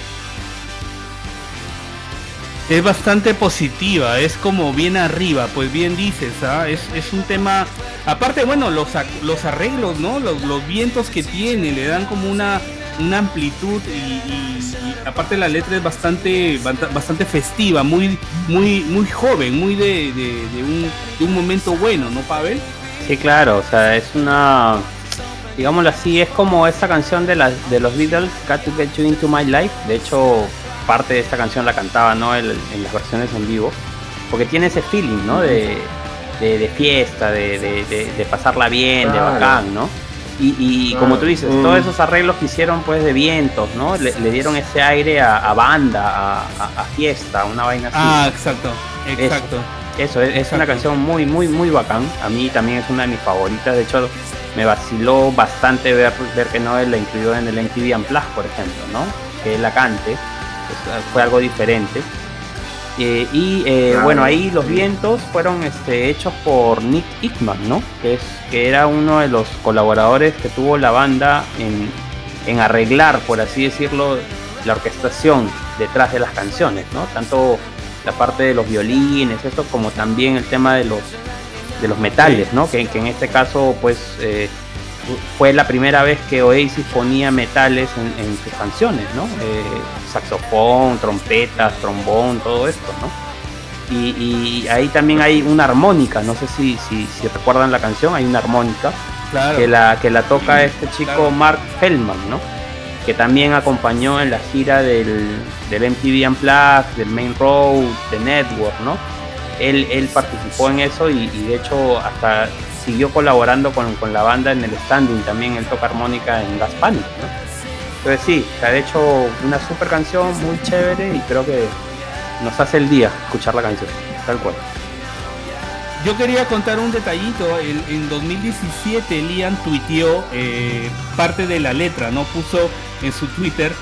es bastante positiva, es como bien arriba, pues bien dices, ¿ah? es, es, un tema, aparte, bueno, los, los arreglos, ¿no? Los, los, vientos que tiene, le dan como una, una amplitud y, aparte la letra es bastante, bastante festiva, muy, muy, muy joven, muy de, de, de, un, de un momento bueno, ¿no, Pavel? Sí, claro, o sea, es una, digámoslo así, es como esa canción de, la, de los Beatles, Got to Get You Into My Life, de hecho parte de esta canción la cantaba ¿no? en, en las versiones en vivo, porque tiene ese feeling ¿no? de, de, de fiesta, de, de, pasarla bien, claro. de bacán, ¿no? Y, y claro. como tú dices, mm. todos esos arreglos que hicieron pues de vientos, ¿no? Le, le dieron ese aire a, a banda, a, a, a, fiesta, una vaina así. Ah, exacto, exacto. Eso, eso es, exacto. una canción muy, muy, muy bacán. A mí también es una de mis favoritas. De hecho, me vaciló bastante ver, ver que Noel la incluyó en el MTV Unplugged, por ejemplo, ¿no? Que él la cante fue algo diferente. Eh, y eh, bueno, ahí los vientos fueron este, hechos por Nick Hickman, ¿no? Que, es, que era uno de los colaboradores que tuvo la banda en, en arreglar, por así decirlo, la orquestación detrás de las canciones, ¿no? Tanto la parte de los violines, esto como también el tema de los de los metales, ¿no? Que, que en este caso, pues, eh, fue la primera vez que Oasis ponía metales en, en sus canciones, ¿no? Saxofón, trompetas, trombón, todo esto, ¿no? Y, y, ahí también hay una armónica, no sé si, si, si recuerdan la canción, hay una armónica claro. que, la, que la toca este chico claro. Mark Feldman, ¿no? Que también acompañó en la gira del, del MTV Unplugged, del Main Road, de Network, ¿no? Él, él participó en eso y, y de hecho hasta siguió colaborando con, con, la banda en el standing, también él toca armónica en Gas Panic, ¿no? Entonces sí, se ha hecho una super canción, muy chévere y creo que nos hace el día escuchar la canción, tal cual. Yo quería contar un detallito, en, en 2017 Liam tuiteó eh, parte de la letra, ¿no? Puso en su Twitter,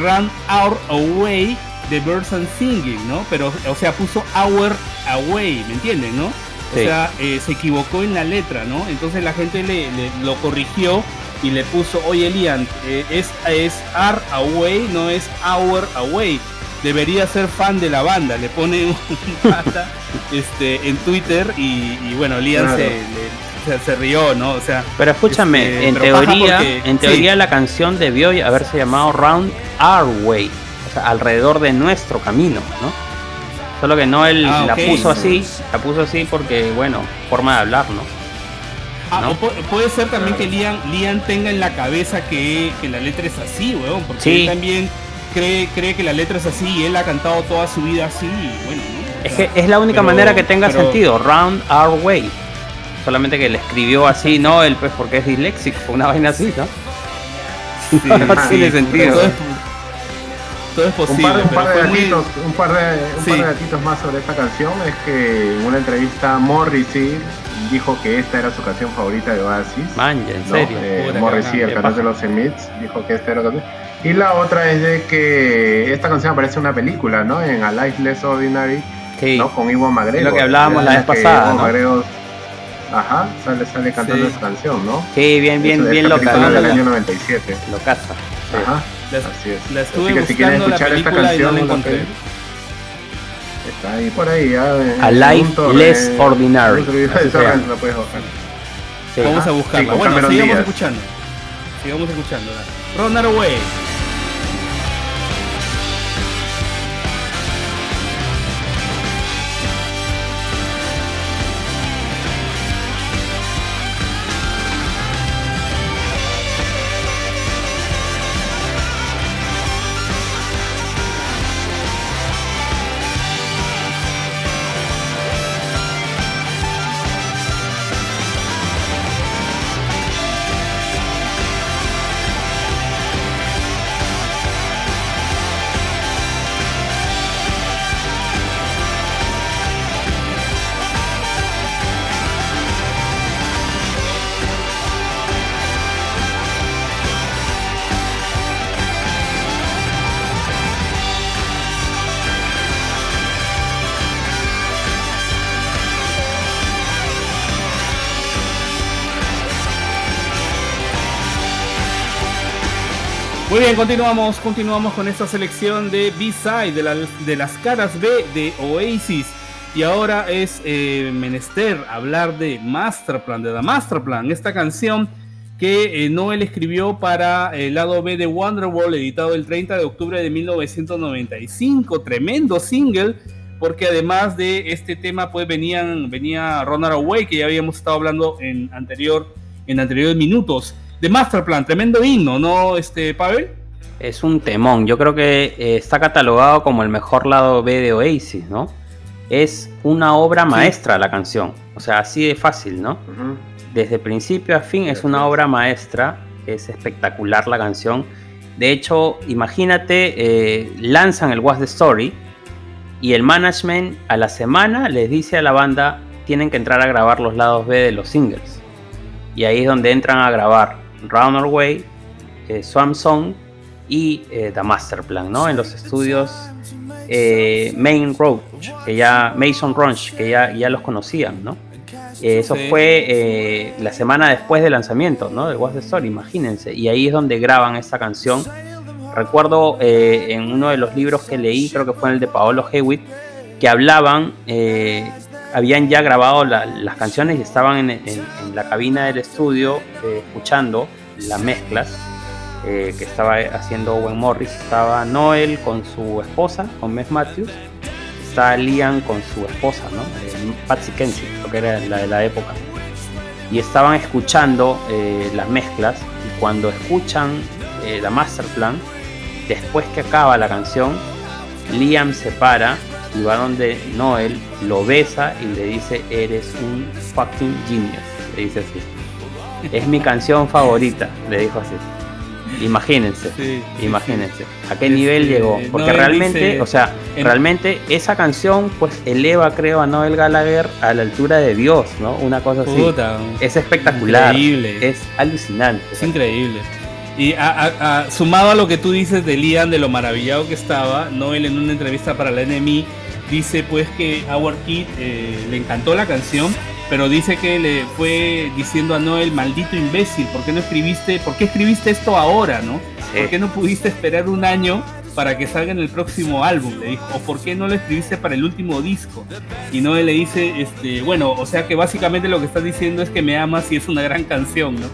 Run Our Away the Birds and Singing, ¿no? Pero, o sea, puso Our Away, ¿me entienden, no? O sí. sea, eh, se equivocó en la letra, ¿no? Entonces la gente le, le lo corrigió y le puso, oye Lian, eh, es, es Ar Away, no es Our Away. Debería ser fan de la banda, le pone un pata este, en Twitter y, y bueno, Lian claro. se, le, se, se, rió, ¿no? O sea. Pero escúchame, este, en, pero teoría, porque, en teoría sí. la canción debió haberse llamado Round Our Way, o sea, alrededor de nuestro camino, ¿no? Solo que no él ah, la okay. puso así, la puso así porque, bueno, forma de hablar, ¿no? Ah, ¿no? puede ser también que Lian, Lian tenga en la cabeza que, que la letra es así, weón, porque sí. él también cree, cree que la letra es así y él ha cantado toda su vida así, y bueno, ¿no? Es que es la única pero, manera que tenga pero... sentido, Round Our Way. Solamente que le escribió así, no, él pues porque es disléxico, una vaina así, ¿no? Sí, no tiene sentido. todo es posible. Un par, un par de gatitos, muy... un par de, un sí. par de gatitos más sobre esta canción es que en una entrevista Morrissey dijo que esta era su canción favorita de Oasis. Man, ¿en ¿no? serio? Eh, Morrissey, el canal de los Smiths, dijo que esta era la canción. Y la otra es de que esta canción aparece en una película, ¿no? En A Life Less Ordinary, sí. ¿no? Con Iwan McGregor. Lo que hablábamos la vez pasada, ¿no? McGregor, ajá, sale, sale cantando sí. esa canción, ¿no? Sí, bien, bien, bien loca. del año 97. Lo casa. Sí. Ajá. Así es. La estuve Así que si quieren escuchar esta canción, no encontré. Está ahí por ahí. Ya, A Life Less Ordinary. La puedes Sí. Vamos a buscarla. Sí, bueno, sigamos escuchando. Sigamos escuchando. Run Away. Muy bien, continuamos, continuamos con esta selección de B-Side, de, la- las caras B de Oasis. Y ahora es eh, menester hablar de Masterplan, de The Masterplan, esta canción que eh, Noel escribió para el lado B de Wonderwall, editado el 30 de octubre de 1995. Tremendo single, porque además de este tema, pues venían, venía Runner Away, que ya habíamos estado hablando en, anterior, en anteriores minutos. De Masterplan, tremendo himno, ¿no, este, Pavel? Es un temón. Yo creo que eh, está catalogado como el mejor lado B de Oasis, ¿no? Es una obra maestra la canción. O sea, así de fácil, ¿no? Desde principio a fin es una obra maestra. Es espectacular la canción. De hecho, imagínate, eh, lanzan el What's the Story y el management a la semana les dice a la banda tienen que entrar a grabar los lados B de los singles. Y ahí es donde entran a grabar Round Our Way, eh, Swam Song y eh, The Master Plan, ¿no? En los estudios eh, Main Roach, que ya Mason Ranch, que ya, ya los conocían, ¿no? Eh, eso Sí. fue la semana después del lanzamiento, ¿no? Del What's the Story, imagínense. Y ahí es donde graban esta canción. Recuerdo en uno de los libros que leí, creo que fue en el de Paolo Hewitt, que hablaban, eh, habían ya grabado la- las canciones y estaban en, en- en la cabina del estudio eh, escuchando las mezclas eh, que estaba haciendo Owen Morris. Estaba Noel con su esposa, con Mes Matthews. Está Liam con su esposa, ¿no? Eh, Patsy que era la de la época. Y estaban escuchando eh, las mezclas y cuando escuchan eh, la master plan, después que acaba la canción, Liam se para y va donde Noel lo besa y le dice, eres un fucking genius. Le dice así. Es mi canción favorita, le dijo así. Imagínense, Sí, sí, imagínense a qué Este, nivel llegó. Porque Noel realmente, dice- o sea, en- realmente esa canción pues eleva, creo, a Noel Gallagher a la altura de Dios, ¿no? Una cosa así. Puta, Es espectacular, Increíble. es alucinante. Es increíble. Y a- a- a- sumado a lo que tú dices de Liam, de lo maravillado que estaba, Noel en una entrevista para la NME dice pues que Howard Kid eh, le encantó la canción, pero dice que le fue diciendo a Noel, maldito imbécil, ¿por qué no escribiste, por qué escribiste esto ahora, no? Sí. ¿Por qué no pudiste esperar un año para que salga en el próximo álbum? Le dijo, o ¿por qué no lo escribiste para el último disco? Y Noel le dice, este, bueno, o sea que básicamente lo que estás diciendo es que me amas y es una gran canción, ¿no?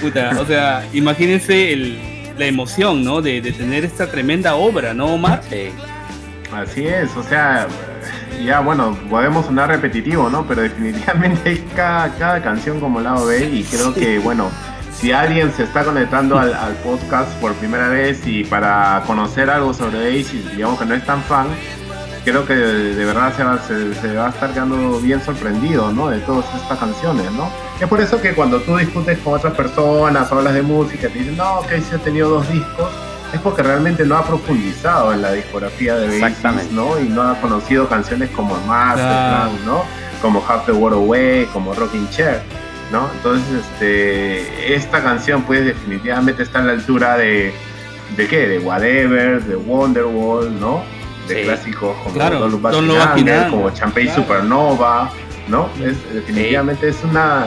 Puta, o sea, imagínense el- la emoción, ¿no? De, de tener esta tremenda obra, ¿no, Omar? Sí. Así es, o sea, ya bueno, podemos sonar repetitivo, ¿no? Pero definitivamente hay cada, cada canción como lado B y creo que, bueno, si alguien se está conectando al, al podcast por primera vez y para conocer algo sobre Oasis, digamos que no es tan fan, creo que de, de verdad se va, se, se va a estar quedando bien sorprendido, ¿no? De todas estas canciones, ¿no? Es por eso que cuando tú discutes con otras personas, hablas de música, te dicen, no, que sí ha tenido dos discos, es porque realmente no ha profundizado en la discografía de Oasis, Exactamente. ¿no? Y no ha conocido canciones como Masterplan, Claro. ¿no? Como Half the World Away, como Rocking Chair, ¿no? Entonces, este, esta canción pues definitivamente está a la altura de, ¿de qué? De Whatever, de Wonderwall, ¿no? De Sí. clásicos como Claro, Don't Look Back Don't como Champagne claro. Supernova, ¿no? Es, definitivamente es una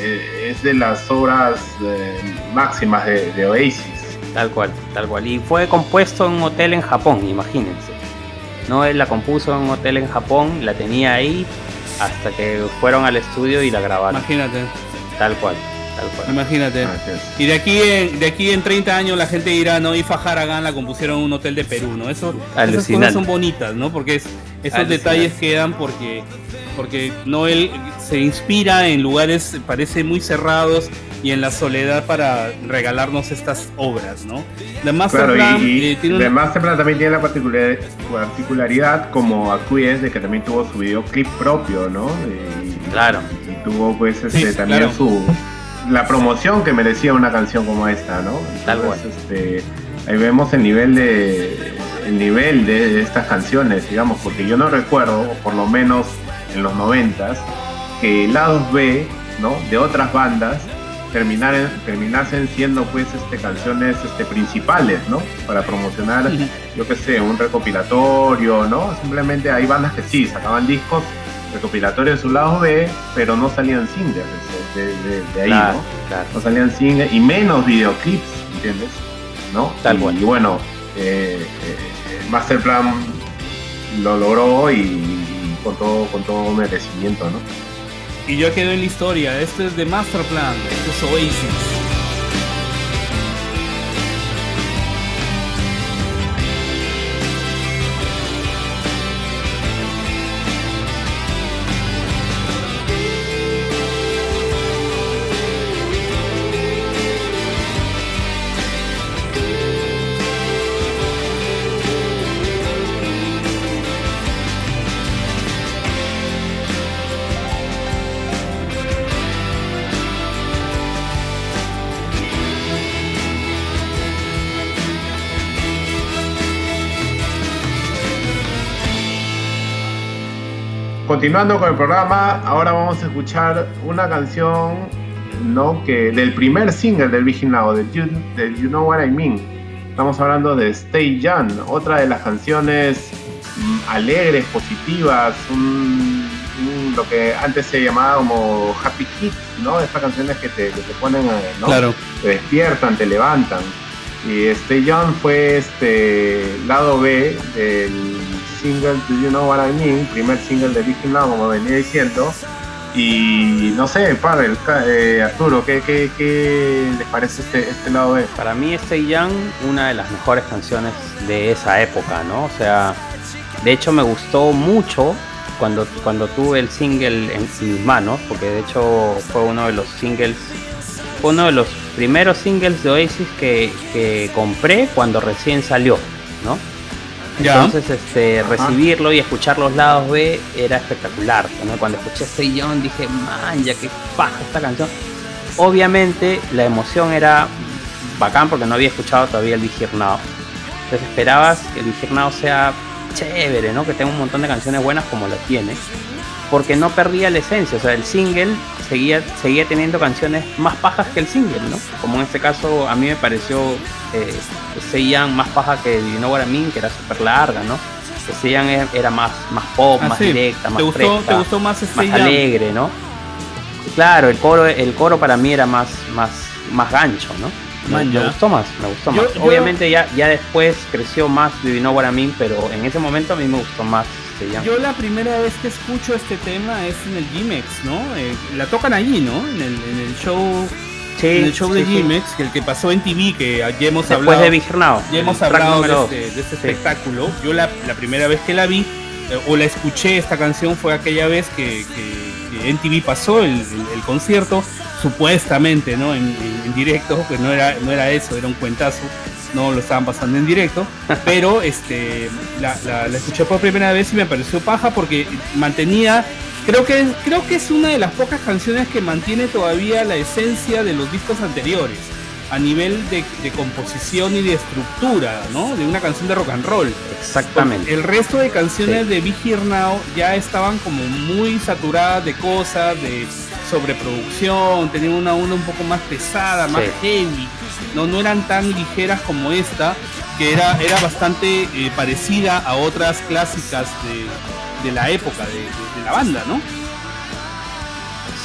eh, es de las obras eh, máximas de, de Oasis. Tal cual, tal cual. Y fue compuesto en un hotel en Japón, imagínense. No, él la compuso en un hotel en Japón, la tenía ahí hasta que fueron al estudio y la grabaron. Imagínate, Tal cual, tal cual. imagínate. Es. Y de aquí, en, de aquí en 30 años la gente dirá, no, Ifa Haragan la compusieron en un hotel de Perú, ¿no? Eso, esas cosas Alucinante. son bonitas, ¿no? Porque es, esos Alucinante. detalles quedan porque, porque Noel se inspira en lugares, parece muy cerrados y en la soledad para regalarnos estas obras, ¿no? The Master Claro, Plan y, y eh, tiene The una- Masterplan también tiene la particular- particularidad como Acquies de que también tuvo su videoclip propio, ¿no? Y, Claro. y tuvo pues este, Sí, también claro. su la promoción que merecía una canción como esta, ¿no? Tal Entonces, este, ahí vemos el nivel de el nivel de, de estas canciones, digamos, porque yo no recuerdo, o por lo menos en los noventas, que lados B, ¿no? De otras bandas terminaran, terminasen siendo pues este canciones este principales, ¿no? Para promocionar, yo qué sé, un recopilatorio, ¿no? Simplemente hay bandas que sí, sacaban discos recopilatorios de su lado B, pero no salían singles de, de- de- de ahí, Claro, ¿no? claro. No salían singles y menos videoclips, ¿entiendes? ¿no? Tal cual. y bueno, eh, eh, Masterplan lo logró y, y con todo con todo merecimiento, ¿no? Y ya quedó en la historia. Este es de Masterplan. Esto es Oasis. Continuando con el programa, ahora vamos a escuchar una canción ¿no? que del primer single del Virgin Now, del you, del you Know What I Mean. Estamos hablando de Stay Young, otra de las canciones alegres, positivas, un- un- lo que antes se llamaba como happy hits, ¿no? Estas canciones que te, que te ponen, eh, ¿no? Claro. te despiertan, te levantan. Y Stay Young fue este lado B del single Do You Know What I Mean, primer single de Viking Now, como venía diciendo. Y no sé, ca- eh, Arturo, ¿qué, qué, qué les parece este, este lado B? Para mí Stay Young, una de las mejores canciones de esa época, ¿no? O sea, de hecho me gustó mucho cuando, cuando tuve el single en mis manos, porque de hecho fue uno de los singles, fue uno de los primeros singles de Oasis que, que compré cuando recién salió, ¿no? Ya. Entonces, este, Ajá. recibirlo y escuchar los lados B era espectacular. Cuando escuché Stay Young dije, man, ya que paja esta canción. Obviamente la emoción era bacán porque no había escuchado todavía el Now. Entonces esperabas que el Now sea chévere, ¿no? Que tenga un montón de canciones buenas como lo tiene. Porque no perdía la esencia, o sea, el single seguía, seguía teniendo canciones más pajas que el single, ¿no? Como en este caso a mí me pareció eh, Young más paja que You Know What I Mean, que era súper larga, ¿no? Stay Young era- más, más pop, Ah, más sí. directa, más ¿Te gustó, fresca ¿Te gustó más más alegre, ¿no? Claro, el coro, el coro para mí era más, más, más gancho, ¿no? Me, gustó más, me gustó Yo- más. yo- Obviamente ya, ya después creció más You Know What I Mean, pero en ese momento a mí me gustó más Yo la primera vez que escucho este tema es en el Gimex, ¿no? Eh, la tocan allí, ¿no? En el, en el show, Sí, en el show de sí. Gimex, que el que pasó en TV, que ya hemos Después hablado. de. Ya hemos hablado de este, de este espectáculo. Yo la, la primera vez que la vi eh, o la escuché esta canción fue aquella vez que, que, que en TV pasó el, el- el concierto, supuestamente, ¿no? En, en- en directo, pues no era, no era eso, era un cuentazo. No lo estaban pasando en directo, pero este la, la- la escuché por primera vez y me pareció paja porque mantenía, creo que creo que es una de las pocas canciones que mantiene todavía la esencia de los discos anteriores a nivel de, de composición y de estructura, ¿no? De una canción de rock and roll. Exactamente. El resto de canciones Sí. de Be Here Now ya estaban como muy saturadas de cosas, de sobreproducción, tenían una onda un poco más pesada, más Sí. heavy, no, no eran tan ligeras como esta, que era, era bastante eh, parecida a otras clásicas de, de la época de, de- de la banda, ¿no?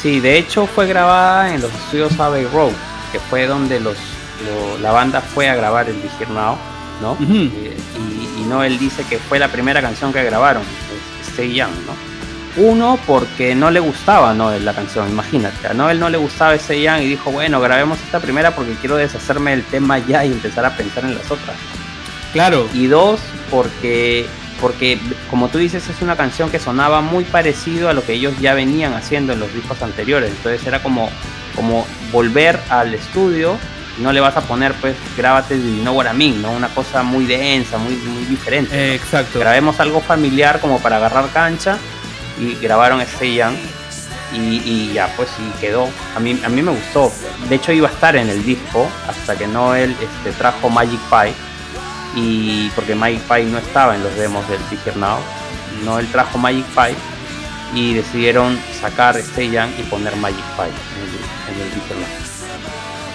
Sí, de hecho fue grabada en los estudios Abbey Road, que fue donde los, lo- la banda fue a grabar el Here Now, ¿no? Eh, y, y Noel dice que fue la primera canción que grabaron, es Stay Young, ¿no? Uno, porque no le gustaba a Noel la canción, imagínate. A Noel no le gustaba Stay Young y dijo, bueno, grabemos esta primera porque quiero deshacerme del tema ya y empezar a pensar en las otras. Claro, Y dos, porque, porque como tú dices, es una canción que sonaba muy parecido a lo que ellos ya venían haciendo en los discos anteriores. Entonces era como, como volver al estudio y no le vas a poner, pues, grábate de No What I Mean, ¿no? Una cosa muy densa, muy, muy diferente. exacto. Grabemos algo familiar como para agarrar cancha y grabaron Young. Y, y ya, pues, y quedó. A mí, a mí me gustó. De hecho, iba a estar en el disco hasta que Noel este, trajo Magic Pie. Y porque Magic Pie no estaba en los demos del Big Here Now. Noel trajo Magic Pie y decidieron sacar Stay Young y poner Magic Pie en el, en Now.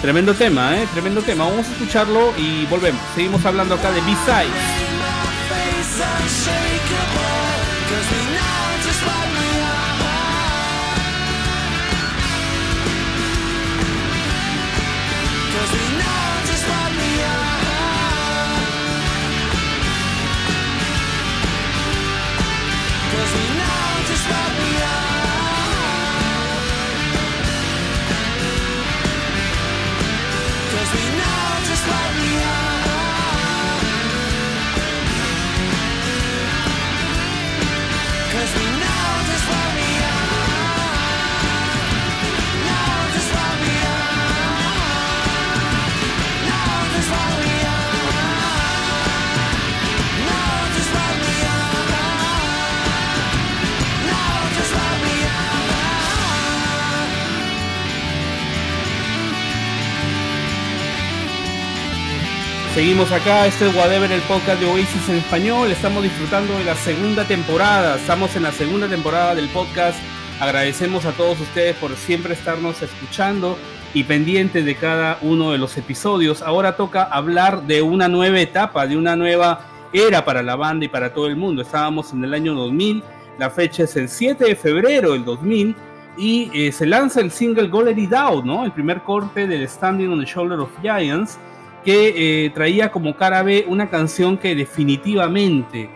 Tremendo tema, ¿eh? Tremendo tema. Vamos a escucharlo y volvemos. Seguimos hablando acá de B-Sides. slightly high Seguimos acá, este es Whatever, el podcast de Oasis en español. Estamos disfrutando de la segunda temporada. Estamos en la segunda temporada del podcast. Agradecemos a todos ustedes por siempre estarnos escuchando y pendientes de cada uno de los episodios. Ahora toca hablar de una nueva etapa, de una nueva era para la banda y para todo el mundo. Estábamos en el año 2000, la fecha es el 7 de febrero del 2000 y eh, se lanza el single Golden Down, ¿no? El primer corte del Standing on the Shoulder of Giants que eh, traía como cara B una canción que definitivamente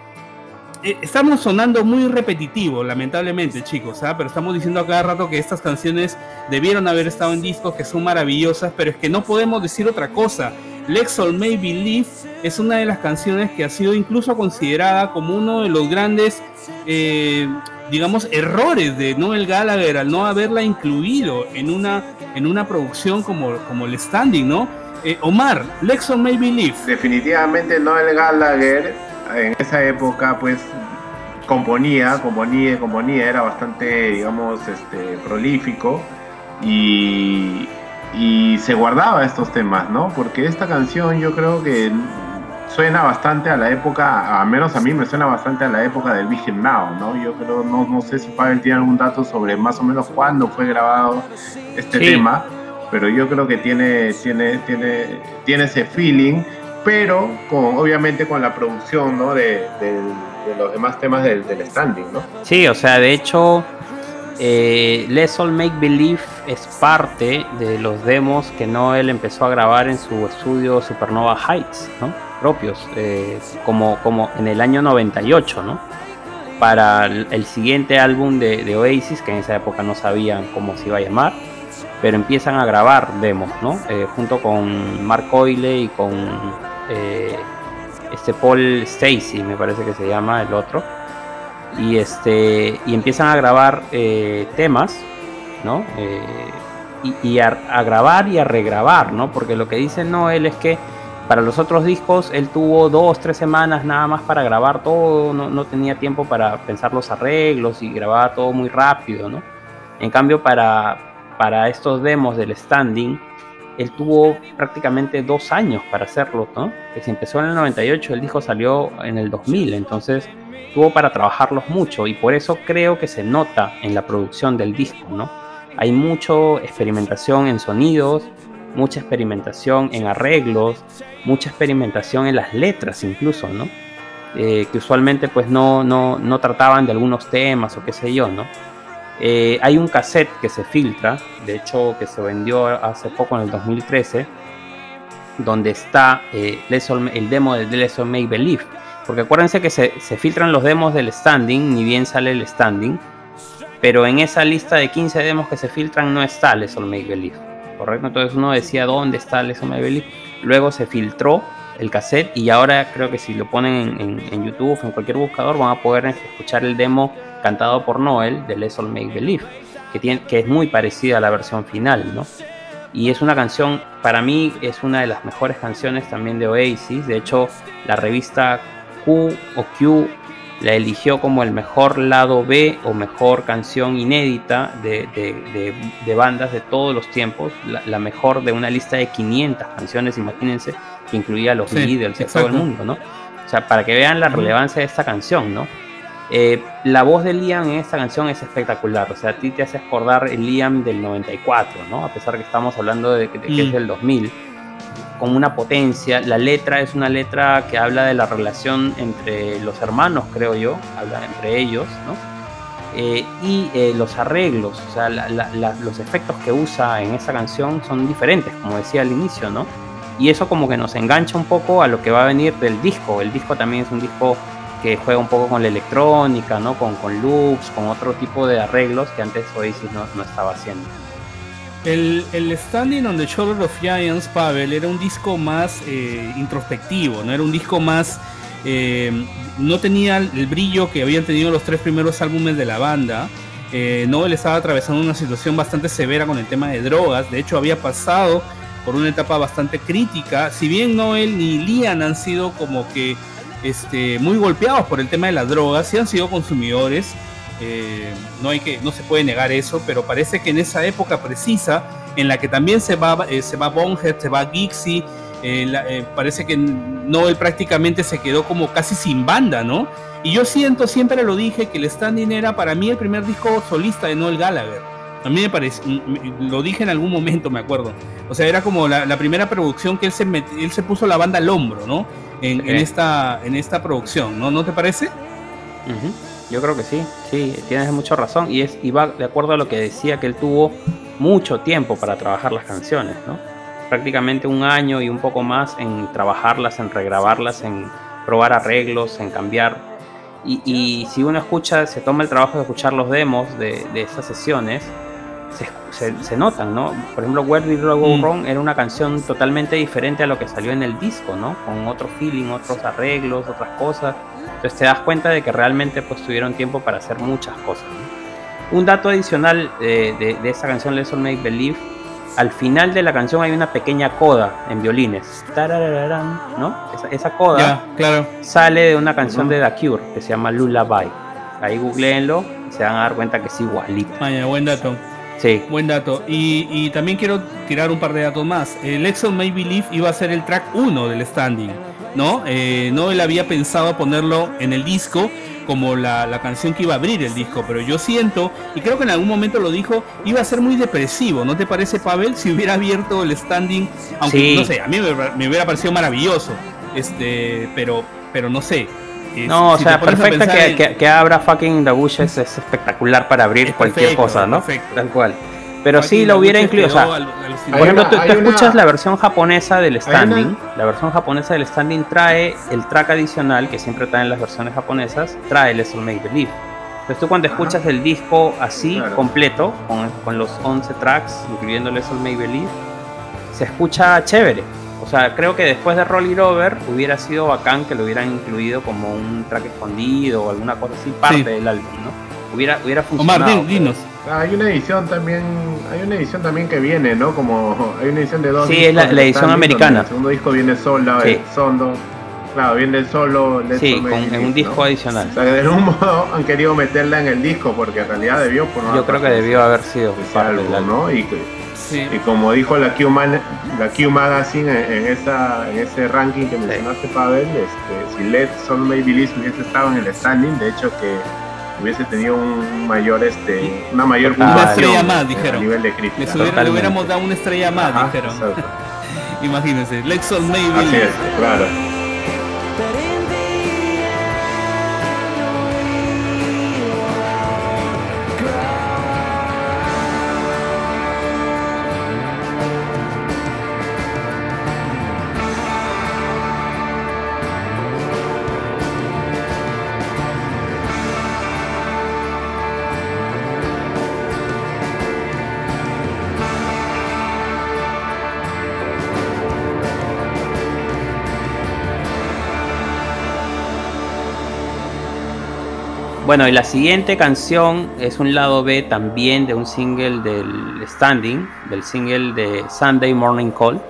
eh, estamos sonando muy repetitivo, lamentablemente, chicos, ¿ah? pero estamos diciendo a cada rato que estas canciones debieron haber estado en discos, que son maravillosas, pero es que no podemos decir otra cosa. Lexol May Believe es una de las canciones que ha sido incluso considerada como uno de los grandes, eh, digamos, errores de Noel Gallagher al no haberla incluido en una, en una producción como, como el Standing, ¿no? Eh, Omar, Lexon May Believe. Definitivamente Noel Gallagher en esa época pues componía, componía, componía, era bastante, digamos, este, prolífico y, y se guardaba estos temas, ¿no? Porque esta canción yo creo que suena bastante a la época, a menos a mí me suena bastante a la época del Big Now, ¿no? Yo creo, no, no sé si Pavel tiene algún dato sobre más o menos cuándo fue grabado este tema, pero yo creo que tiene, tiene, tiene, tiene ese feeling, pero con, obviamente con la producción ¿no? de, los demás temas del, standing, ¿no? Sí, o sea, de hecho, eh, Let's All Make Believe es parte de los demos que Noel empezó a grabar en su estudio Supernova Heights, ¿no? Propios, eh, como, como en el año 98, ¿no? Para el, el siguiente álbum de, de Oasis, que en esa época no sabían cómo se iba a llamar pero empiezan a grabar demos, ¿no? Eh, junto con Mark Coyle y con eh, este Paul Stacy, me parece que se llama el otro. Y este y empiezan a grabar eh, temas, ¿no? Y, a, grabar y a regrabar, ¿no? Porque lo que dice Noel es que para los otros discos él tuvo dos, tres semanas nada más para grabar todo, no, no tenía tiempo para pensar los arreglos y grababa todo muy rápido, ¿no? En cambio, para, para estos demos del standing, él tuvo prácticamente dos años para hacerlo, ¿no? Que si empezó en el 98, el disco salió en el 2000, entonces tuvo para trabajarlos mucho y por eso creo que se nota en la producción del disco, ¿no? Hay mucha experimentación en sonidos, mucha experimentación en arreglos, mucha experimentación en las letras incluso, ¿no? Eh, que usualmente pues no, no, no trataban de algunos temas o qué sé yo, ¿no? Eh, hay un cassette que se filtra, de hecho que se vendió hace poco en el 2013, donde está eh, el demo de Let's All Make Believe. Porque acuérdense que se, filtran los demos del standing, ni bien sale el standing, pero en esa lista de 15 demos que se filtran no está Let's All Make Believe. ¿Correcto? Entonces uno decía dónde está Let's All Make Believe. Luego se filtró el cassette y ahora creo que si lo ponen en, en, en YouTube, en cualquier buscador, van a poder escuchar el demo cantado por Noel de Let's All Make Believe, que, tiene, que es muy parecida a la versión final, ¿no? Y es una canción, para mí es una de las mejores canciones también de Oasis, de hecho la revista Q o Q la eligió como el mejor lado B o mejor canción inédita de, de, de, de bandas de todos los tiempos, la, la, mejor de una lista de 500 canciones, imagínense, que incluía a los sí, Beatles y todo el mundo, ¿no? O sea, para que vean la relevancia de esta canción, ¿no? Eh, la voz de Liam en esta canción es espectacular, o sea, a ti te hace acordar el Liam del 94, ¿no? A pesar que estamos hablando de, de que mm. es del 2000, con una potencia. La letra es una letra que habla de la relación entre los hermanos, creo yo, habla entre ellos, ¿no? Eh, y eh, los arreglos, o sea, la, la, la, los efectos que usa en esta canción son diferentes, como decía al inicio, ¿no? Y eso como que nos engancha un poco a lo que va a venir del disco. El disco también es un disco que juega un poco con la electrónica, ¿no? Con, loops, con otro tipo de arreglos que antes Oasis no, estaba haciendo. El, el, Standing on the Shoulder of Giants, Pavel, era un disco más eh, introspectivo, ¿no? Era un disco más... Eh, no tenía el brillo que habían tenido los tres primeros álbumes de la banda. Eh, Noel estaba atravesando una situación bastante severa con el tema de drogas. De hecho, había pasado por una etapa bastante crítica. Si bien Noel ni Liam han sido como que este, muy golpeados por el tema de las drogas, sí han sido consumidores, eh, no, hay que, no se puede negar eso, pero parece que en esa época precisa, en la que también se va, eh, se va Bonhead, se va Gixie, eh, eh, parece que Noel prácticamente se quedó como casi sin banda, ¿no? Y yo siento, siempre lo dije, que el standing era para mí el primer disco solista de Noel Gallagher. A mí me parece, lo dije en algún momento, me acuerdo. O sea, era como la, la primera producción que él se, met- él se puso la banda al hombro, ¿no? En, Sí. en esta, en esta producción, ¿no? ¿No te parece? Ujú. Yo creo que sí, sí, tienes mucha razón. Y, es, y va de acuerdo a lo que decía que él tuvo mucho tiempo para trabajar las canciones, ¿no? Prácticamente un año y un poco más en trabajarlas, en regrabarlas, en probar arreglos, en cambiar. Y, y si uno escucha, se toma el trabajo de escuchar los demos de, de esas sesiones, se, se- se notan, ¿no? Por ejemplo, Where Did All Go Mm. Wrong era una canción totalmente diferente a lo que salió en el disco, ¿no? Con otro feeling, otros arreglos, otras cosas. Entonces te das cuenta de que realmente pues tuvieron tiempo para hacer muchas cosas. ¿no? Un dato adicional eh, de, de esa canción Let's All Make Believe, al final de la canción hay una pequeña coda en violines. ¿no? Esa, esa coda claro. sale de una canción de The Cure que se llama Lullaby. Ahí googleenlo y se van a dar cuenta que es igualito. Vaya, buen dato. Sí, Buen dato. Y, y también quiero tirar un par de datos más. El Exxon May Believe iba a ser el track 1 del standing, ¿no? Eh, no él había pensado ponerlo en el disco como la, la canción que iba a abrir el disco, pero yo siento, y creo que en algún momento lo dijo, iba a ser muy depresivo, ¿no te parece, Pavel? Si hubiera abierto el standing, aunque Sí. no sé, a mí me, me hubiera parecido maravilloso, este, pero, pero no sé. Eh, no, o si sea, te pones a perfecta que, en- que, que abra fucking The Bushes es espectacular para abrir Es cualquier perfecto, cosa, ¿no? perfecto. Tal cual. Pero sí Fucking lo hubiera incluido, o sea, al-. Por ejemplo, una- tú, tú una- escuchas la versión japonesa del una- standing. La versión japonesa del standing trae el track adicional que siempre traen las versiones japonesas. Trae Let's All Make Believe. Entonces tú cuando Ajá. escuchas el disco así, Claro. completo, con, con los 11 tracks, incluyendo Let's All Make Believe, se escucha chévere. O sea, creo que después de Roll It Over hubiera sido bacán que lo hubieran incluido como un track escondido o alguna cosa así, parte Sí. del álbum, ¿no? Hubiera, hubiera funcionado. Omar, pero- dinos. Ah, Hay una edición también, hay una edición también que viene, ¿no? Como hay una edición de dos Sí, discos es la- edición americana. El segundo disco viene solo, Sí. el sondo, claro, viene el solo, Let's Sí, con, en un disco ¿no? adicional. O sea, que de algún modo han querido meterla en el disco porque en realidad debió formar Yo creo que debió haber sido parte del álbum. ¿no? Y, Sí. y como dijo la Q, Man- la Q Magazine en, en esa, en ese ranking que mencionaste, Pavel, este, si All Make Believe hubiese estado en el standing, de hecho que hubiese tenido un mayor, este, una mayor Una estrella más, a dijeron. nivel de Le, crítica. le hubiéramos dado una estrella más, Ajá, dijeron. Imagínense, Lexon Maybe. es, claro. Bueno, y la siguiente canción es un lado B también de un single del Standing, del single de Sunday Morning Call.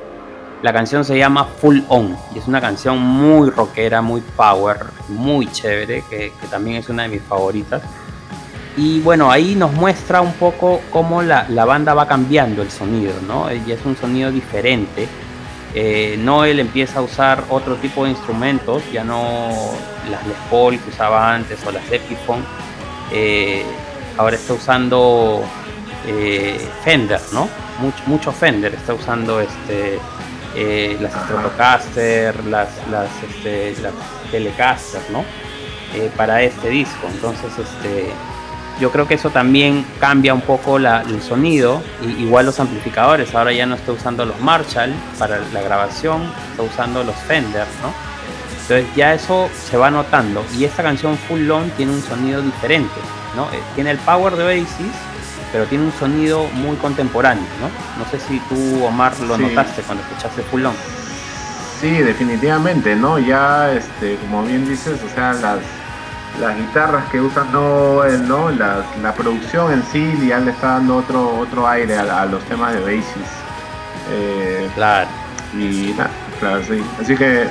La canción se llama Full On y es una canción muy rockera, muy power, muy chévere, que, también es una de mis favoritas. Y bueno, ahí nos muestra un poco cómo la, la banda va cambiando el sonido, ¿no? Y es un sonido diferente. Eh, Noel empieza a usar otro tipo de instrumentos, ya no las Les Paul que usaba antes o las Epiphone. Eh, ahora está usando eh, Fender, ¿no? Mucho, mucho Fender, está usando este, las. Stratocaster, las, las, este, las Telecaster, ¿no? Para este disco. Entonces, este, yo creo que eso también cambia un poco la- el sonido. Y, igual los amplificadores, ahora ya no está usando los Marshall para la grabación, está usando los Fender, ¿no? Entonces ya eso se va notando. Y esta canción Full On tiene un sonido diferente, ¿no? Eh, Tiene el power de Oasis, pero tiene un sonido muy contemporáneo, ¿no? No sé si tú, Omar, lo Sí. notaste cuando escuchaste Full On. Sí, definitivamente, ¿no? Ya, este, como bien dices, o sea, las, las guitarras que usan Noel, ¿no? La, la producción en sí ya le está dando otro, otro aire a, a los temas de Basis. Eh, Claro. y nada, claro, sí. Así que eh,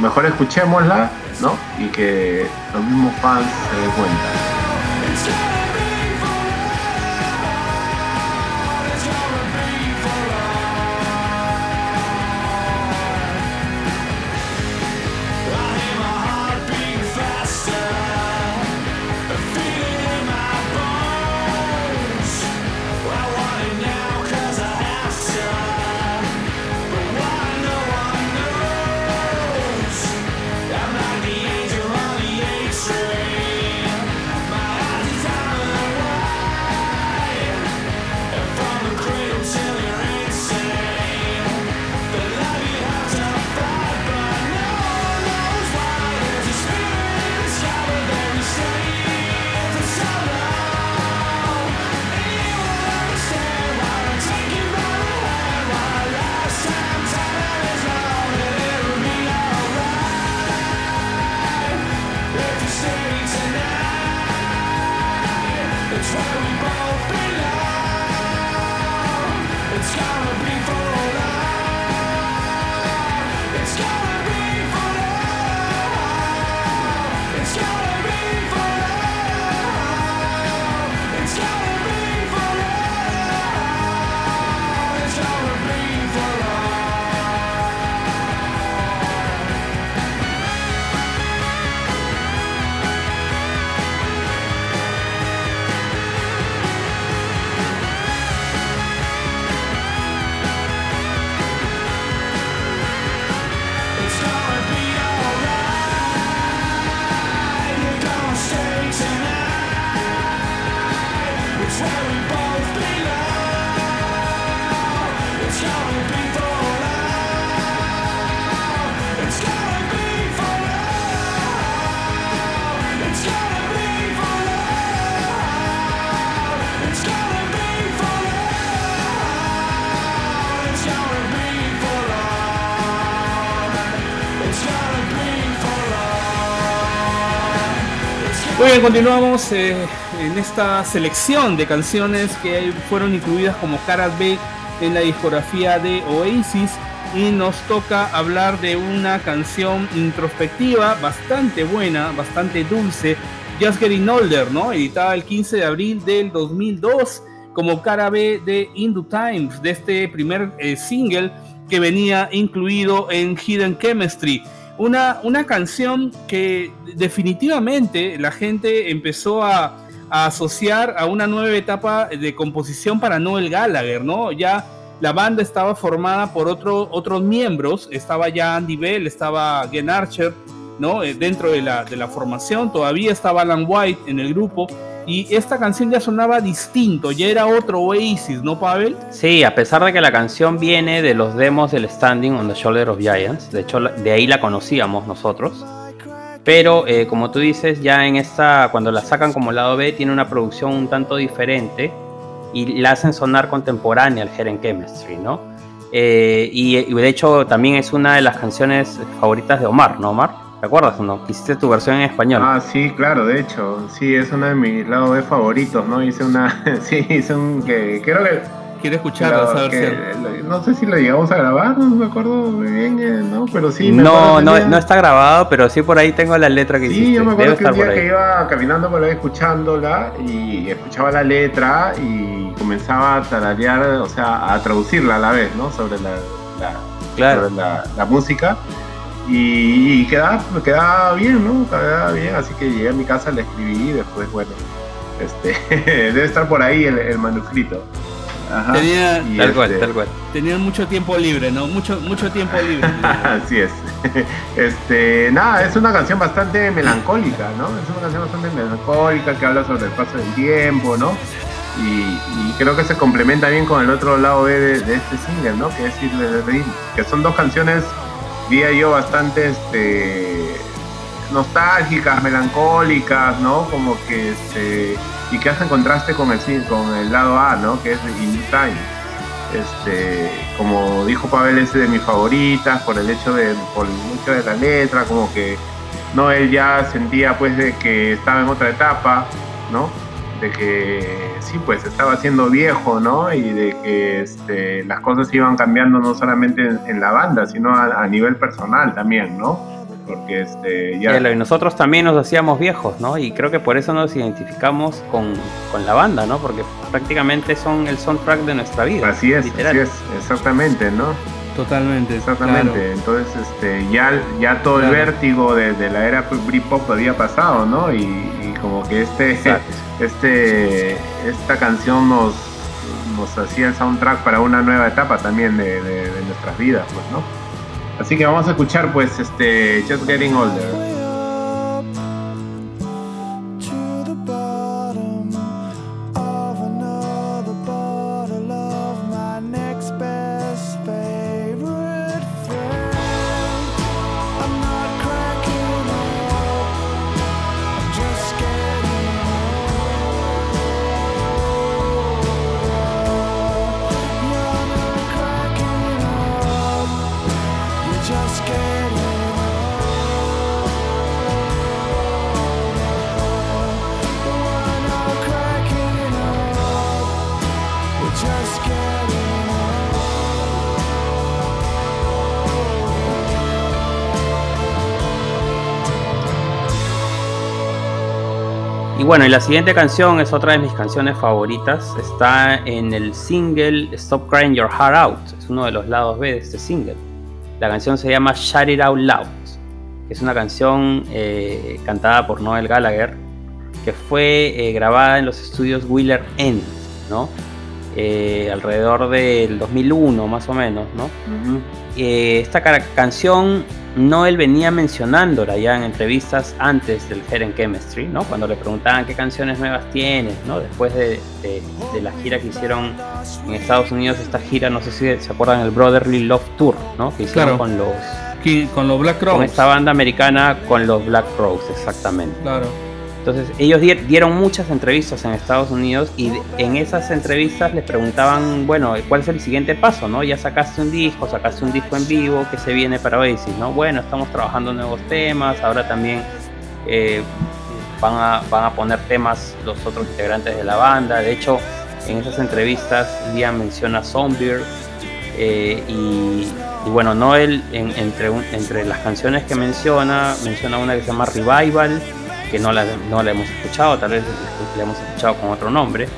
mejor escuchémosla, ¿no? Y que los mismos fans se den cuenta. Continuamos eh, en esta selección de canciones que fueron incluidas como caras B en la discografía de Oasis y nos toca hablar de una canción introspectiva bastante buena, bastante dulce, Just Getting Older, ¿no? Editada el 15 de abril del 2002 como cara B de Hindu Times, de este primer eh, single que venía incluido en Hidden Chemistry. Una, una canción que definitivamente la gente empezó a, asociar a una nueva etapa de composición para Noel Gallagher, ¿no? Ya la banda estaba formada por otro, otros miembros, estaba ya Andy Bell, estaba Gen Archer, ¿no? Eh, Dentro de la, de la formación, todavía estaba Alan White en el grupo, y esta canción ya sonaba distinto, ya era otro Oasis, ¿no, Pavel? Sí, a pesar de que la canción viene de los demos del Standing on the Shoulder of Giants, de hecho de ahí la conocíamos nosotros. Pero eh, como tú dices, ya en esta, cuando la sacan como lado B, tiene una producción un tanto diferente y la hacen sonar contemporánea al Heren Chemistry, ¿no? Eh, y, y, de hecho también es una de las canciones favoritas de Omar, ¿no, Omar? ¿Te acuerdas o no? Hiciste tu versión en español. Ah, sí, claro, de hecho, sí, es uno de mis lados B favoritos, ¿no? Hice una, sí, hice un que creo que Quiero escucharlo, Lo- esa que- versión. no sé si lo llegamos a grabar, no me acuerdo muy bien, eh, ¿no? Pero sí. me no, no, no está grabado, pero sí por ahí tengo la letra que hiciste. Sí, yo me Debe acuerdo que un día que iba caminando por ahí escuchándola y escuchaba la letra y comenzaba a tararear, o sea, a traducirla a la vez, ¿no? Sobre la, la- Claro. sobre la, la música. Y, y quedaba, quedaba bien, ¿no? Quedaba bien, así que llegué a mi casa, la escribí y después, bueno, este, debe estar por ahí el, el manuscrito. Ajá. Tenía- Tal cual, este- tal cual. Tenían mucho tiempo libre, ¿no? Mucho, mucho tiempo libre. Así es. Este, nada, es una canción bastante melancólica, ¿no? Es una canción bastante melancólica que habla sobre el paso del tiempo, ¿no? Y, y creo que se complementa bien con el otro lado B de, de este single, ¿no? Que es It the Dream, que son dos canciones, diría yo, bastante este, nostálgicas, melancólicas, ¿no? Como que este, y que hacen contraste con el, con el lado A, ¿no? Que es In Time este como dijo Pavel es de mis favoritas por el hecho de por hecho de la letra como que no él ya sentía pues de que estaba en otra etapa no de que sí pues estaba siendo viejo no y de que este, las cosas iban cambiando no solamente en, en la banda sino a, a nivel personal también no porque este ya Y nosotros también nos hacíamos viejos, ¿no? Y creo que por eso nos identificamos con, con la banda, ¿no? Porque prácticamente son el soundtrack de nuestra vida. así es literal. así es exactamente no Totalmente. Exactamente, claro. entonces este, ya, ya todo Claro. el vértigo de, de la era Britpop había pasado, ¿no? Y, y como que este, Exacto. este, esta canción nos, nos hacía el soundtrack para una nueva etapa también de, nuestras vidas, pues, ¿no? Así que vamos a escuchar, pues, este, Just Getting Older. Bueno, y la siguiente canción es otra de mis canciones favoritas. Está en el single Stop Crying Your Heart Out. Es uno de los lados B de este single. La canción se llama Shout It Out Loud. Es una canción eh, cantada por Noel Gallagher que fue eh, grabada en los estudios Wheeler End, ¿no? Eh, alrededor del 2001 más o menos, ¿no? Eh, esta cara- canción Noel venía mencionándola ya en entrevistas antes del Heren Chemistry, ¿no? Cuando le preguntaban qué canciones nuevas tienes, ¿no? Después de, de- de la gira que hicieron en Estados Unidos, esta gira, no sé si se acuerdan, el Brotherly Love Tour, ¿no? Que hicieron Claro. con los con los Black con Crowes. esta banda americana, con los Black Rose, exactamente. Claro. Entonces ellos di- dieron muchas entrevistas en Estados Unidos y en esas entrevistas les preguntaban, bueno, ¿cuál es el siguiente paso? ¿no? Ya sacaste un disco, sacaste un disco en vivo, ¿qué se viene para Oasis? ¿no? Bueno, estamos trabajando nuevos temas, ahora también eh, van a, van a poner temas los otros integrantes de la banda. De hecho, en esas entrevistas Liam menciona Zombie eh, y, bueno, Noel en- entre, entre las canciones que menciona, menciona una que se llama Revival, que no la, no la hemos escuchado, tal vez la hemos escuchado con otro nombre.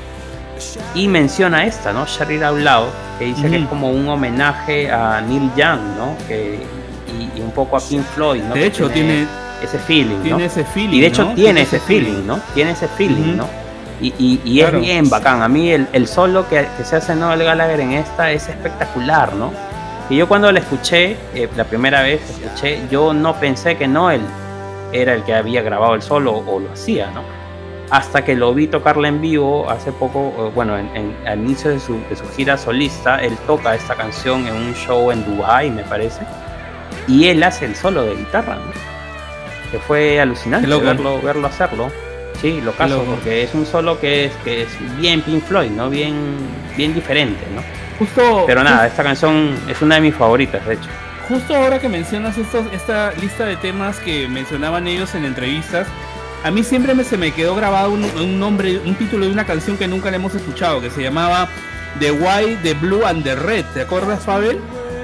Y menciona esta, ¿no? Out Loud, que dice que es como un homenaje a Neil Young, ¿no? Que, y, y un poco a Pink Floyd, ¿no? De Que hecho, tiene, ese feeling, ¿no? tiene ese feeling. Y de hecho ¿no? tiene ese feeling, ¿no? Tiene ese feeling, Ujú. ¿no? Y, y- y Claro. es bien bacán. A mí el, el solo que, que se hace Noel Gallagher en esta es espectacular, ¿no? Y yo cuando la escuché, eh, la primera vez que escuché, yo no pensé que Noel era el que había grabado el solo o lo hacía, ¿no? Hasta que lo vi tocarla en vivo hace poco, eh, bueno, en, en- al inicio de su, de su gira solista, él toca esta canción en un show en Dubai, me parece, y él hace el solo de guitarra, ¿no? Que fue alucinante verlo, verlo hacerlo. Sí, lo caso, porque es un solo que es, que es bien Pink Floyd, ¿no? Bien, bien diferente, ¿no? Justo, Pero nada, esta canción es una de mis favoritas, de hecho. Justo ahora que mencionas estos, esta lista de temas que mencionaban ellos en entrevistas, a mí siempre me, se me quedó grabado un, un nombre, un título de una canción que nunca le hemos escuchado, que se llamaba The White, The Blue and The Red. ¿Te acuerdas, Fabel?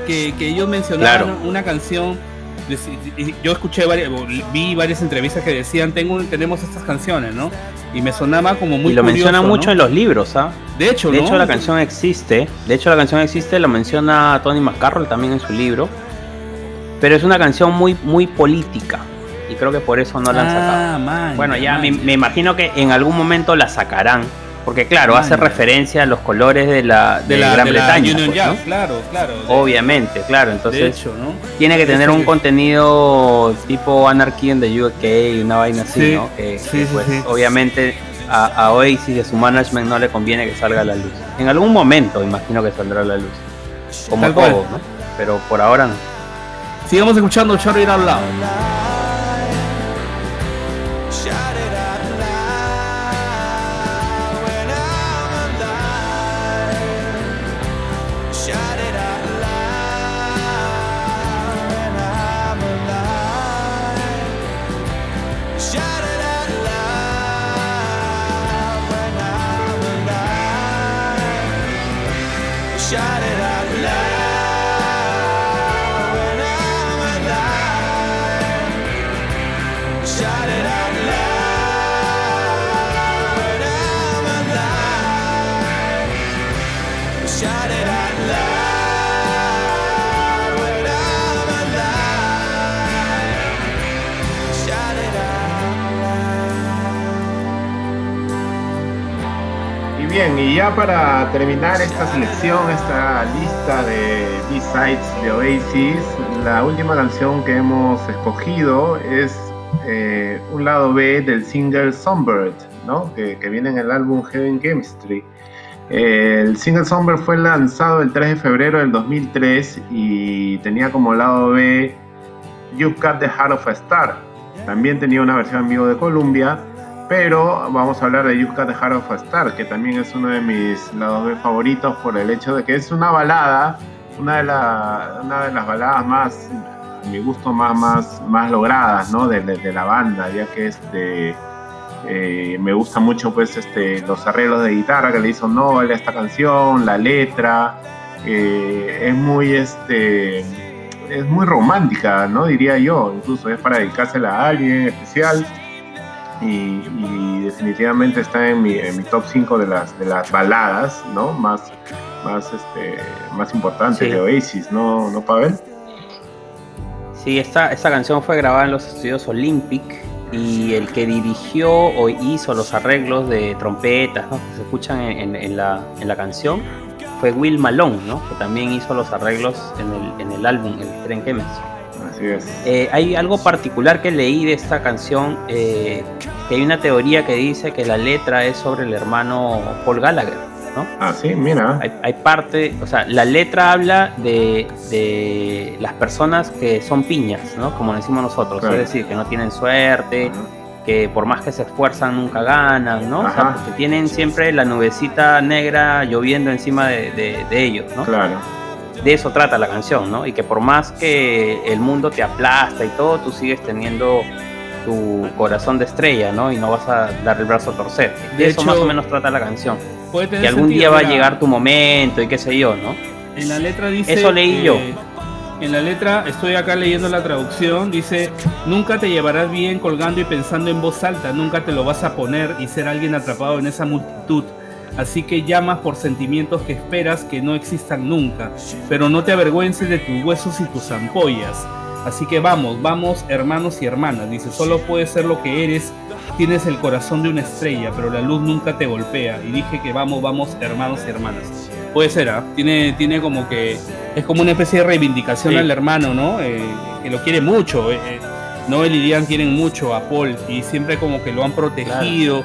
Que, que ellos mencionaban Claro. una canción. de- Yo escuché varias, vi varias entrevistas que decían tengo, tenemos estas canciones, ¿no? Y me sonaba como muy y lo curioso, menciona ¿no? mucho en los libros, ¿ah? De hecho, De ¿no? hecho, la canción existe. De hecho, la canción existe, lo menciona Tony McCarroll también en su libro. Pero es una canción muy, muy política. Y creo que por eso no la han sacado. Ah, man, Bueno, ya man. me, me imagino que en algún momento la sacarán. Porque, claro, Ah, hace referencia a los colores de la de de la, Gran de la Bretaña. Union pues, ¿no? claro, claro. Obviamente, claro. Entonces, de hecho, ¿no? tiene que tener un contenido tipo Anarchy in the UK, una vaina así, Sí, ¿no? Que, sí, que, pues, sí. obviamente a, a Oasis y a su management no le conviene que salga a la luz. En algún momento imagino que saldrá a la luz. Como todo. ¿no? Pero por ahora no. Sigamos escuchando Shout It Out Loud. Y ya para terminar esta selección, esta lista de B-Sides de Oasis, la última canción que hemos escogido es eh, un lado B del single Songbird, ¿no? que, que viene en el álbum Heaven Chemistry. El single Songbird fue lanzado el 3 de febrero del 2003 y tenía como lado B You've Got the Heart of a Star. También tenía una versión en vivo de Columbia, pero vamos a hablar de Got the Heart of Star, que también es uno de mis lados B favoritos por el hecho de que es una balada, una de, de las baladas más, a mi gusto, más, más, más logradas ¿no? de, de- de la banda, ya que este, eh, me gusta mucho pues, este, los arreglos de guitarra que le hizo Noel a esta canción, la letra, eh, es muy este es muy romántica, ¿no? Diría yo, incluso es para dedicársela a alguien especial y, y definitivamente está en mi, en mi top 5 de las, de las baladas, ¿no? Más, más, este, más importantes Sí. de Oasis, ¿no, ¿no Pavel? Sí, esta, esta canción fue grabada en los estudios Olympic y el que dirigió o hizo los arreglos de trompetas ¿no? que se escuchan en, en- en la, en la canción fue Will Malone, ¿no? que también hizo los arreglos en el, en el álbum, el Tren Chemistry. Así es. Eh, hay algo particular que leí de esta canción, eh, que hay una teoría que dice que la letra es sobre el hermano Paul Gallagher, ¿no? Ah, sí, mira. Hay, hay parte, o sea, la letra habla de, de las personas que son piñas, ¿no? Como decimos nosotros, Claro. es decir, que no tienen suerte, Ajá. que por más que se esfuerzan nunca ganan, ¿no? O sea, Ajá. porque tienen siempre la nubecita negra lloviendo encima de, de- de ellos, ¿no? Claro. De eso trata la canción, ¿no? Y que por más que el mundo te aplasta y todo, tú sigues teniendo tu corazón de estrella, ¿no? Y no vas a dar el brazo a torcer. De, De eso hecho, más o menos trata la canción. Puede tener Que algún día va a llegar tu momento y qué sé yo, ¿no? En la letra dice. Eso leí yo. En la letra, estoy acá leyendo la traducción, dice, nunca te llevarás bien colgando y pensando en voz alta, nunca te lo vas a poner y ser alguien atrapado en esa multitud. Así que llamas por sentimientos que esperas que no existan nunca, pero no te avergüences de tus huesos y tus ampollas. Así que vamos, vamos hermanos y hermanas, dice, solo puedes ser lo que eres, tienes el corazón de una estrella, pero la luz nunca te golpea. Y dije que vamos, vamos hermanos y hermanas. Puede ser, ¿ah? tiene, tiene como que es como una especie de reivindicación Sí. al hermano, ¿no? Eh, que lo quiere mucho. eh, eh, Noel y Liam quieren mucho a Paul y siempre como que lo han protegido,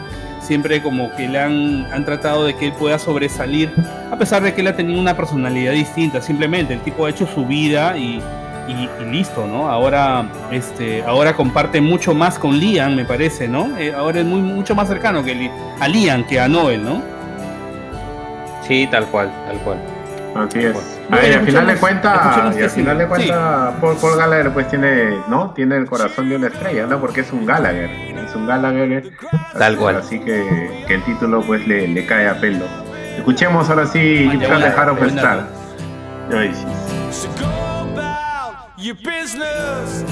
siempre como que le han, han tratado de que él pueda sobresalir, a pesar de que él ha tenido una personalidad distinta. Simplemente el tipo ha hecho su vida y, y- y listo, ¿no? Ahora, este, ahora comparte mucho más con Liam, me parece, ¿no? Eh, ahora es muy, mucho más cercano que Li- a Liam que a Noel, ¿no? Sí, tal cual, tal cual. Así es. Bueno, A ver, al final de cuentas, al final de single. cuentas, Paul, Paul Gallagher pues tiene, ¿no? Tiene el corazón de una estrella, ¿no? Porque es un Gallagher, es un Gallagher. Tal así- cual. Así que, que el título pues le, le cae a pelo. Escuchemos ahora sí Ah, You ya Can't buena, Dejar of buena. Star. Ay, sí. So go about your business,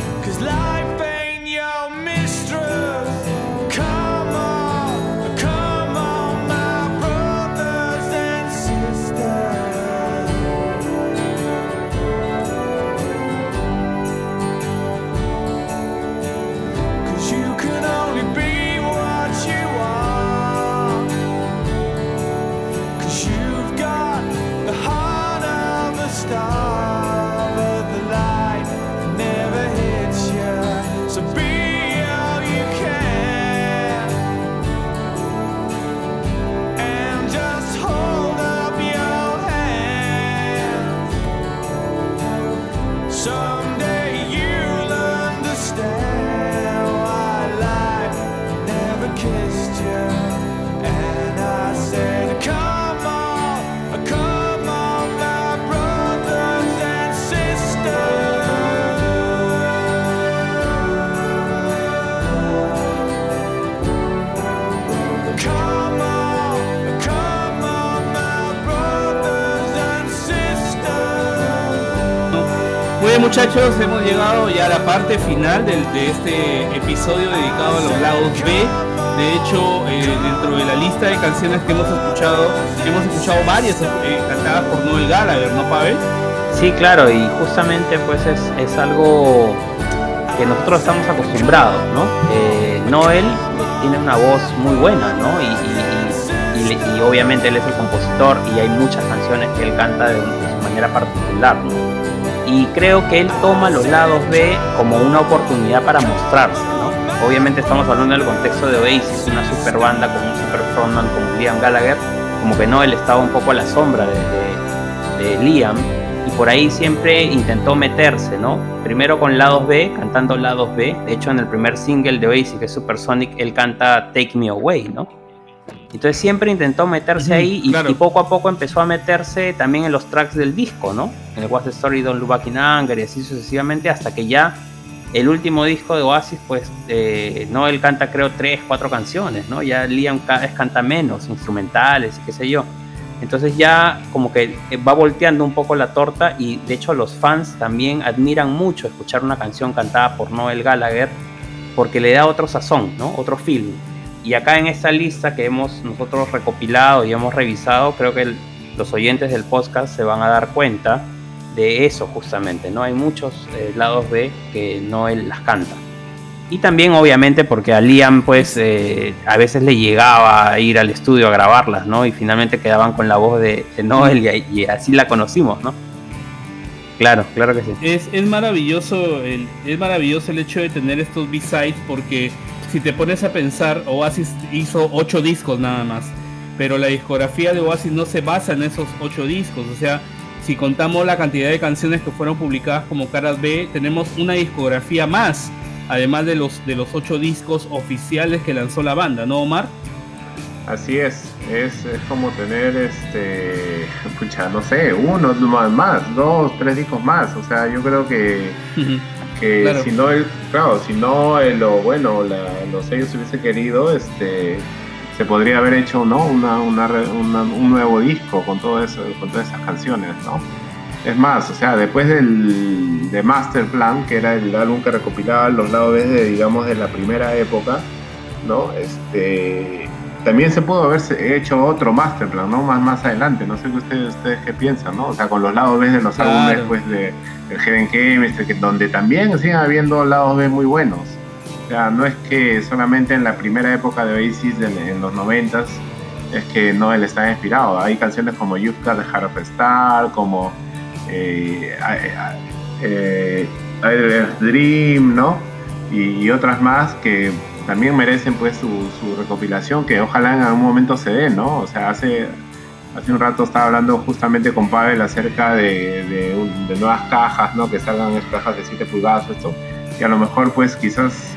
hemos llegado ya a la parte final del- de este episodio dedicado a los lados B. De hecho, eh, dentro de la lista de canciones que hemos escuchado, hemos escuchado varias eh, cantadas por Noel Gallagher, ¿no, Pavel? Sí, claro, y justamente pues es, es algo que nosotros estamos acostumbrados, ¿no? Eh, Noel tiene una voz muy buena, ¿no? Y obviamente él es el compositor y hay muchas canciones que él canta de, de su manera particular, ¿no? Y creo que él toma los lados B como una oportunidad para mostrarse, ¿no? Obviamente estamos hablando del contexto de Oasis, una super banda con un super frontman como Liam Gallagher, como que Noel estaba un poco a la sombra de- de- de Liam y por ahí siempre intentó meterse, ¿no? Primero con lados B, cantando lados B. De hecho, en el primer single de Oasis, que es Supersonic, él canta Take Me Away, ¿no? Entonces siempre intentó meterse ahí y, claro. y poco a poco empezó a meterse también en los tracks del disco, ¿no? El What's the Story, Don't Look Back in Anger y así sucesivamente hasta que ya el último disco de Oasis, pues, eh, no, él canta creo tres, cuatro canciones, ¿no? Ya Liam cada vez canta menos, instrumentales qué sé yo. Entonces ya como que eh, va volteando un poco la torta y de hecho los fans también admiran mucho escuchar una canción cantada por Noel Gallagher porque le da otro sazón, ¿no? Otro feeling. Y acá en esta lista que hemos nosotros recopilado y hemos revisado, creo que el- los oyentes del podcast se van a dar cuenta de eso justamente, ¿no? Hay muchos eh, lados B que Noel las canta. Y también obviamente porque a Liam pues eh, a veces le llegaba a ir al estudio a grabarlas, ¿no? Y finalmente quedaban con la voz de, de Noel y, y así la conocimos, ¿no? Claro, claro que sí. Es, es maravilloso el, es maravilloso el hecho de tener estos B-sides porque si te pones a pensar, Oasis hizo ocho discos nada más, pero la discografía de Oasis no se basa en esos ocho discos, o sea, si contamos la cantidad de canciones que fueron publicadas como caras B, tenemos una discografía más, además de los de los ocho discos oficiales que lanzó la banda, ¿no, Omar? Así es, es, es como tener este, pucha, no sé, uno más, más, dos, tres discos más. O sea, yo creo que, que Claro. si no el, claro, si no eh, lo bueno, la- los sellos hubiese querido, este se podría haber hecho ¿no? una, una una- un nuevo disco con todo eso, con todas esas canciones, ¿no? Es más, o sea, después del de Master Plan, que era el álbum que recopilaba los lados B de, digamos, de la primera época, ¿no? Este, también se pudo haber hecho otro Master Plan, ¿no? Más, más adelante, no sé qué ustedes, ustedes qué piensan, ¿no? O sea, con los lados B de los Claro. álbumes, pues, de, el Heaven Chemistry, que donde también siguen habiendo lados B muy buenos. Sea, no es que solamente en la primera época de Oasis, en, en los noventas, es que no él está inspirado. Hay canciones como You've Got the Heart of a Star, como eh, eh, Dream, ¿no? Y, otras más que también merecen pues su, recopilación, que ojalá en algún momento se dé, ¿no? O sea, hace, hace un rato estaba hablando justamente con Pavel acerca de, de nuevas cajas, ¿no? Que salgan cajas de 7 pulgadas esto. Y a lo mejor pues quizás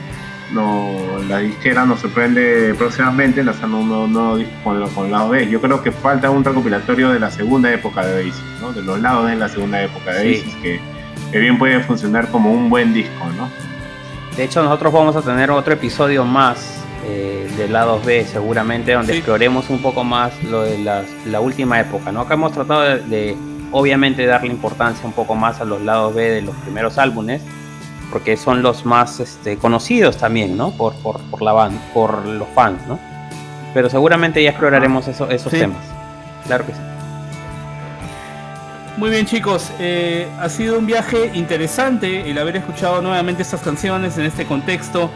no, la disquera nos sorprende próximamente lanzando un nuevo, nuevo disco con, con el lado B. Yo creo que falta un recopilatorio de la segunda época de Oasis, ¿no? De los lados de la segunda época de Sí. Oasis, que, que bien puede funcionar como un buen disco, ¿no? De hecho, nosotros vamos a tener otro episodio más eh, de lados B, seguramente, donde Sí. exploremos un poco más lo de las- la última época. ¿no? Acá hemos tratado de, de, obviamente, darle importancia un poco más a los lados B de los primeros álbumes, porque son los más este, conocidos también, ¿no? Por, por, por la banda, por los fans, ¿no? Pero seguramente ya exploraremos eso- esos Sí. temas. Claro que sí. Muy bien chicos, eh, ha sido un viaje interesante el haber escuchado nuevamente estas canciones en este contexto,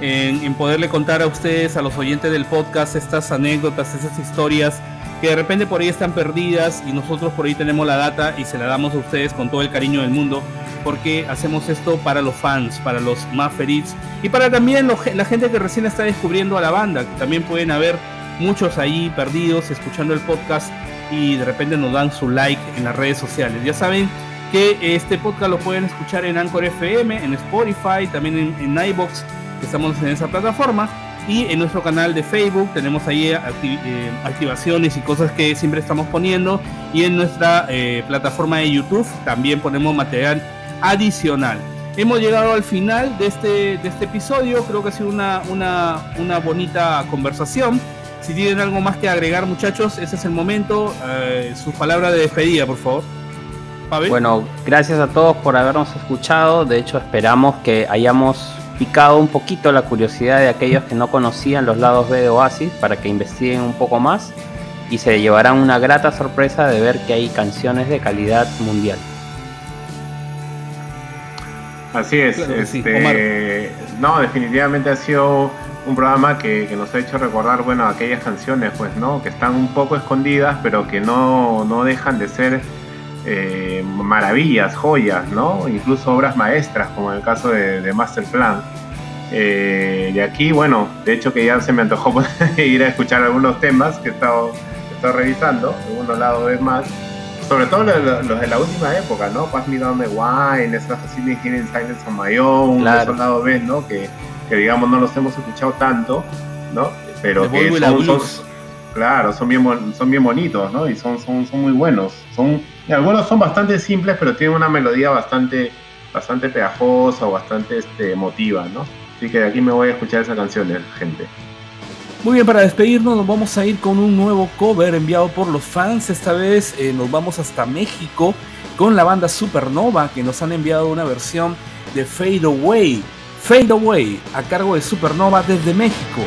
en, en poderle contar a ustedes, a los oyentes del podcast, estas anécdotas, esas historias que de repente por ahí están perdidas y nosotros por ahí tenemos la data y se la damos a ustedes con todo el cariño del mundo porque hacemos esto para los fans, para los Mavericks y para también lo- la gente que recién está descubriendo a la banda, que también pueden haber muchos ahí perdidos escuchando el podcast y de repente nos dan su like en las redes sociales. Ya saben que este podcast lo pueden escuchar en Anchor FM, en Spotify, también en, en iBox, que estamos en esa plataforma. Y en nuestro canal de Facebook tenemos ahí acti- eh, activaciones y cosas que siempre estamos poniendo. Y en nuestra eh, plataforma de YouTube también ponemos material adicional. Hemos llegado al final de este, de este episodio. Creo que ha sido una, una, una bonita conversación. Si tienen algo más que agregar, muchachos, ese es el momento. Eh, sus palabras de despedida, por favor. Bueno, gracias a todos por habernos escuchado. De hecho, esperamos que hayamos picado un poquito la curiosidad de aquellos que no conocían los lados B de Oasis para que investiguen un poco más y se llevarán una grata sorpresa de ver que hay canciones de calidad mundial. Así es, Claro que sí. este, no, definitivamente ha sido un programa que, que nos ha hecho recordar, bueno, aquellas canciones, pues, ¿no? Que están un poco escondidas, pero que no, no dejan de ser eh, maravillas, joyas, ¿no? Incluso obras maestras, como en el caso de, de Master Plan. Eh, y aquí, bueno, de hecho que ya se me antojó ir a escuchar algunos temas que he estado, he estado revisando, algunos lados de más. Sobre todo los, los- los de la última época, ¿no? Pass Me Down the Wine, esas Assassin's Hidden Silence on My Own, Claro. esos lados B, ¿no? Que, que digamos no los hemos escuchado tanto, ¿no? Pero The que son, son- claro, son bien, son bien bonitos, ¿no? Y son, son, son muy buenos. Son, algunos son bastante simples, pero tienen una melodía bastante, bastante pegajosa o bastante este, emotiva, ¿no? Así que de aquí me voy a escuchar esa canción, eh, gente. Muy bien, para despedirnos nos vamos a ir con un nuevo cover enviado por los fans. Esta vez eh, nos vamos hasta México con la banda Supernova que nos han enviado una versión de Fade Away. Fade Away a cargo de Supernova desde México.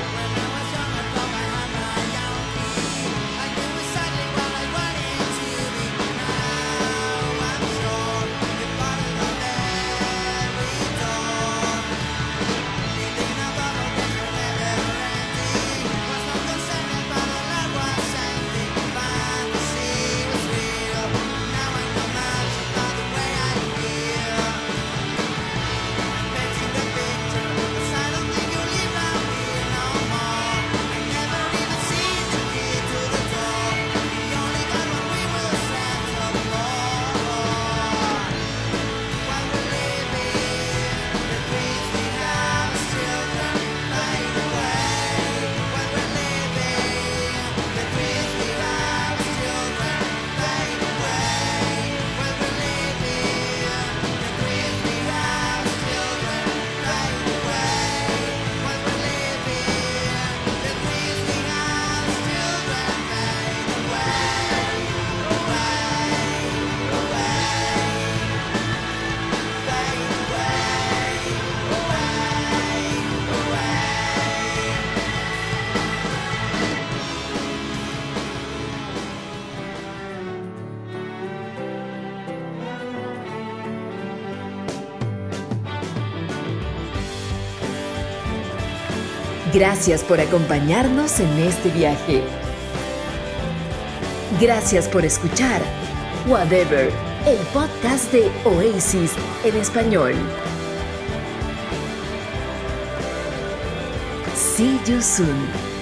Gracias por acompañarnos en este viaje. Gracias por escuchar Whatever, el podcast de Oasis en español. See you soon.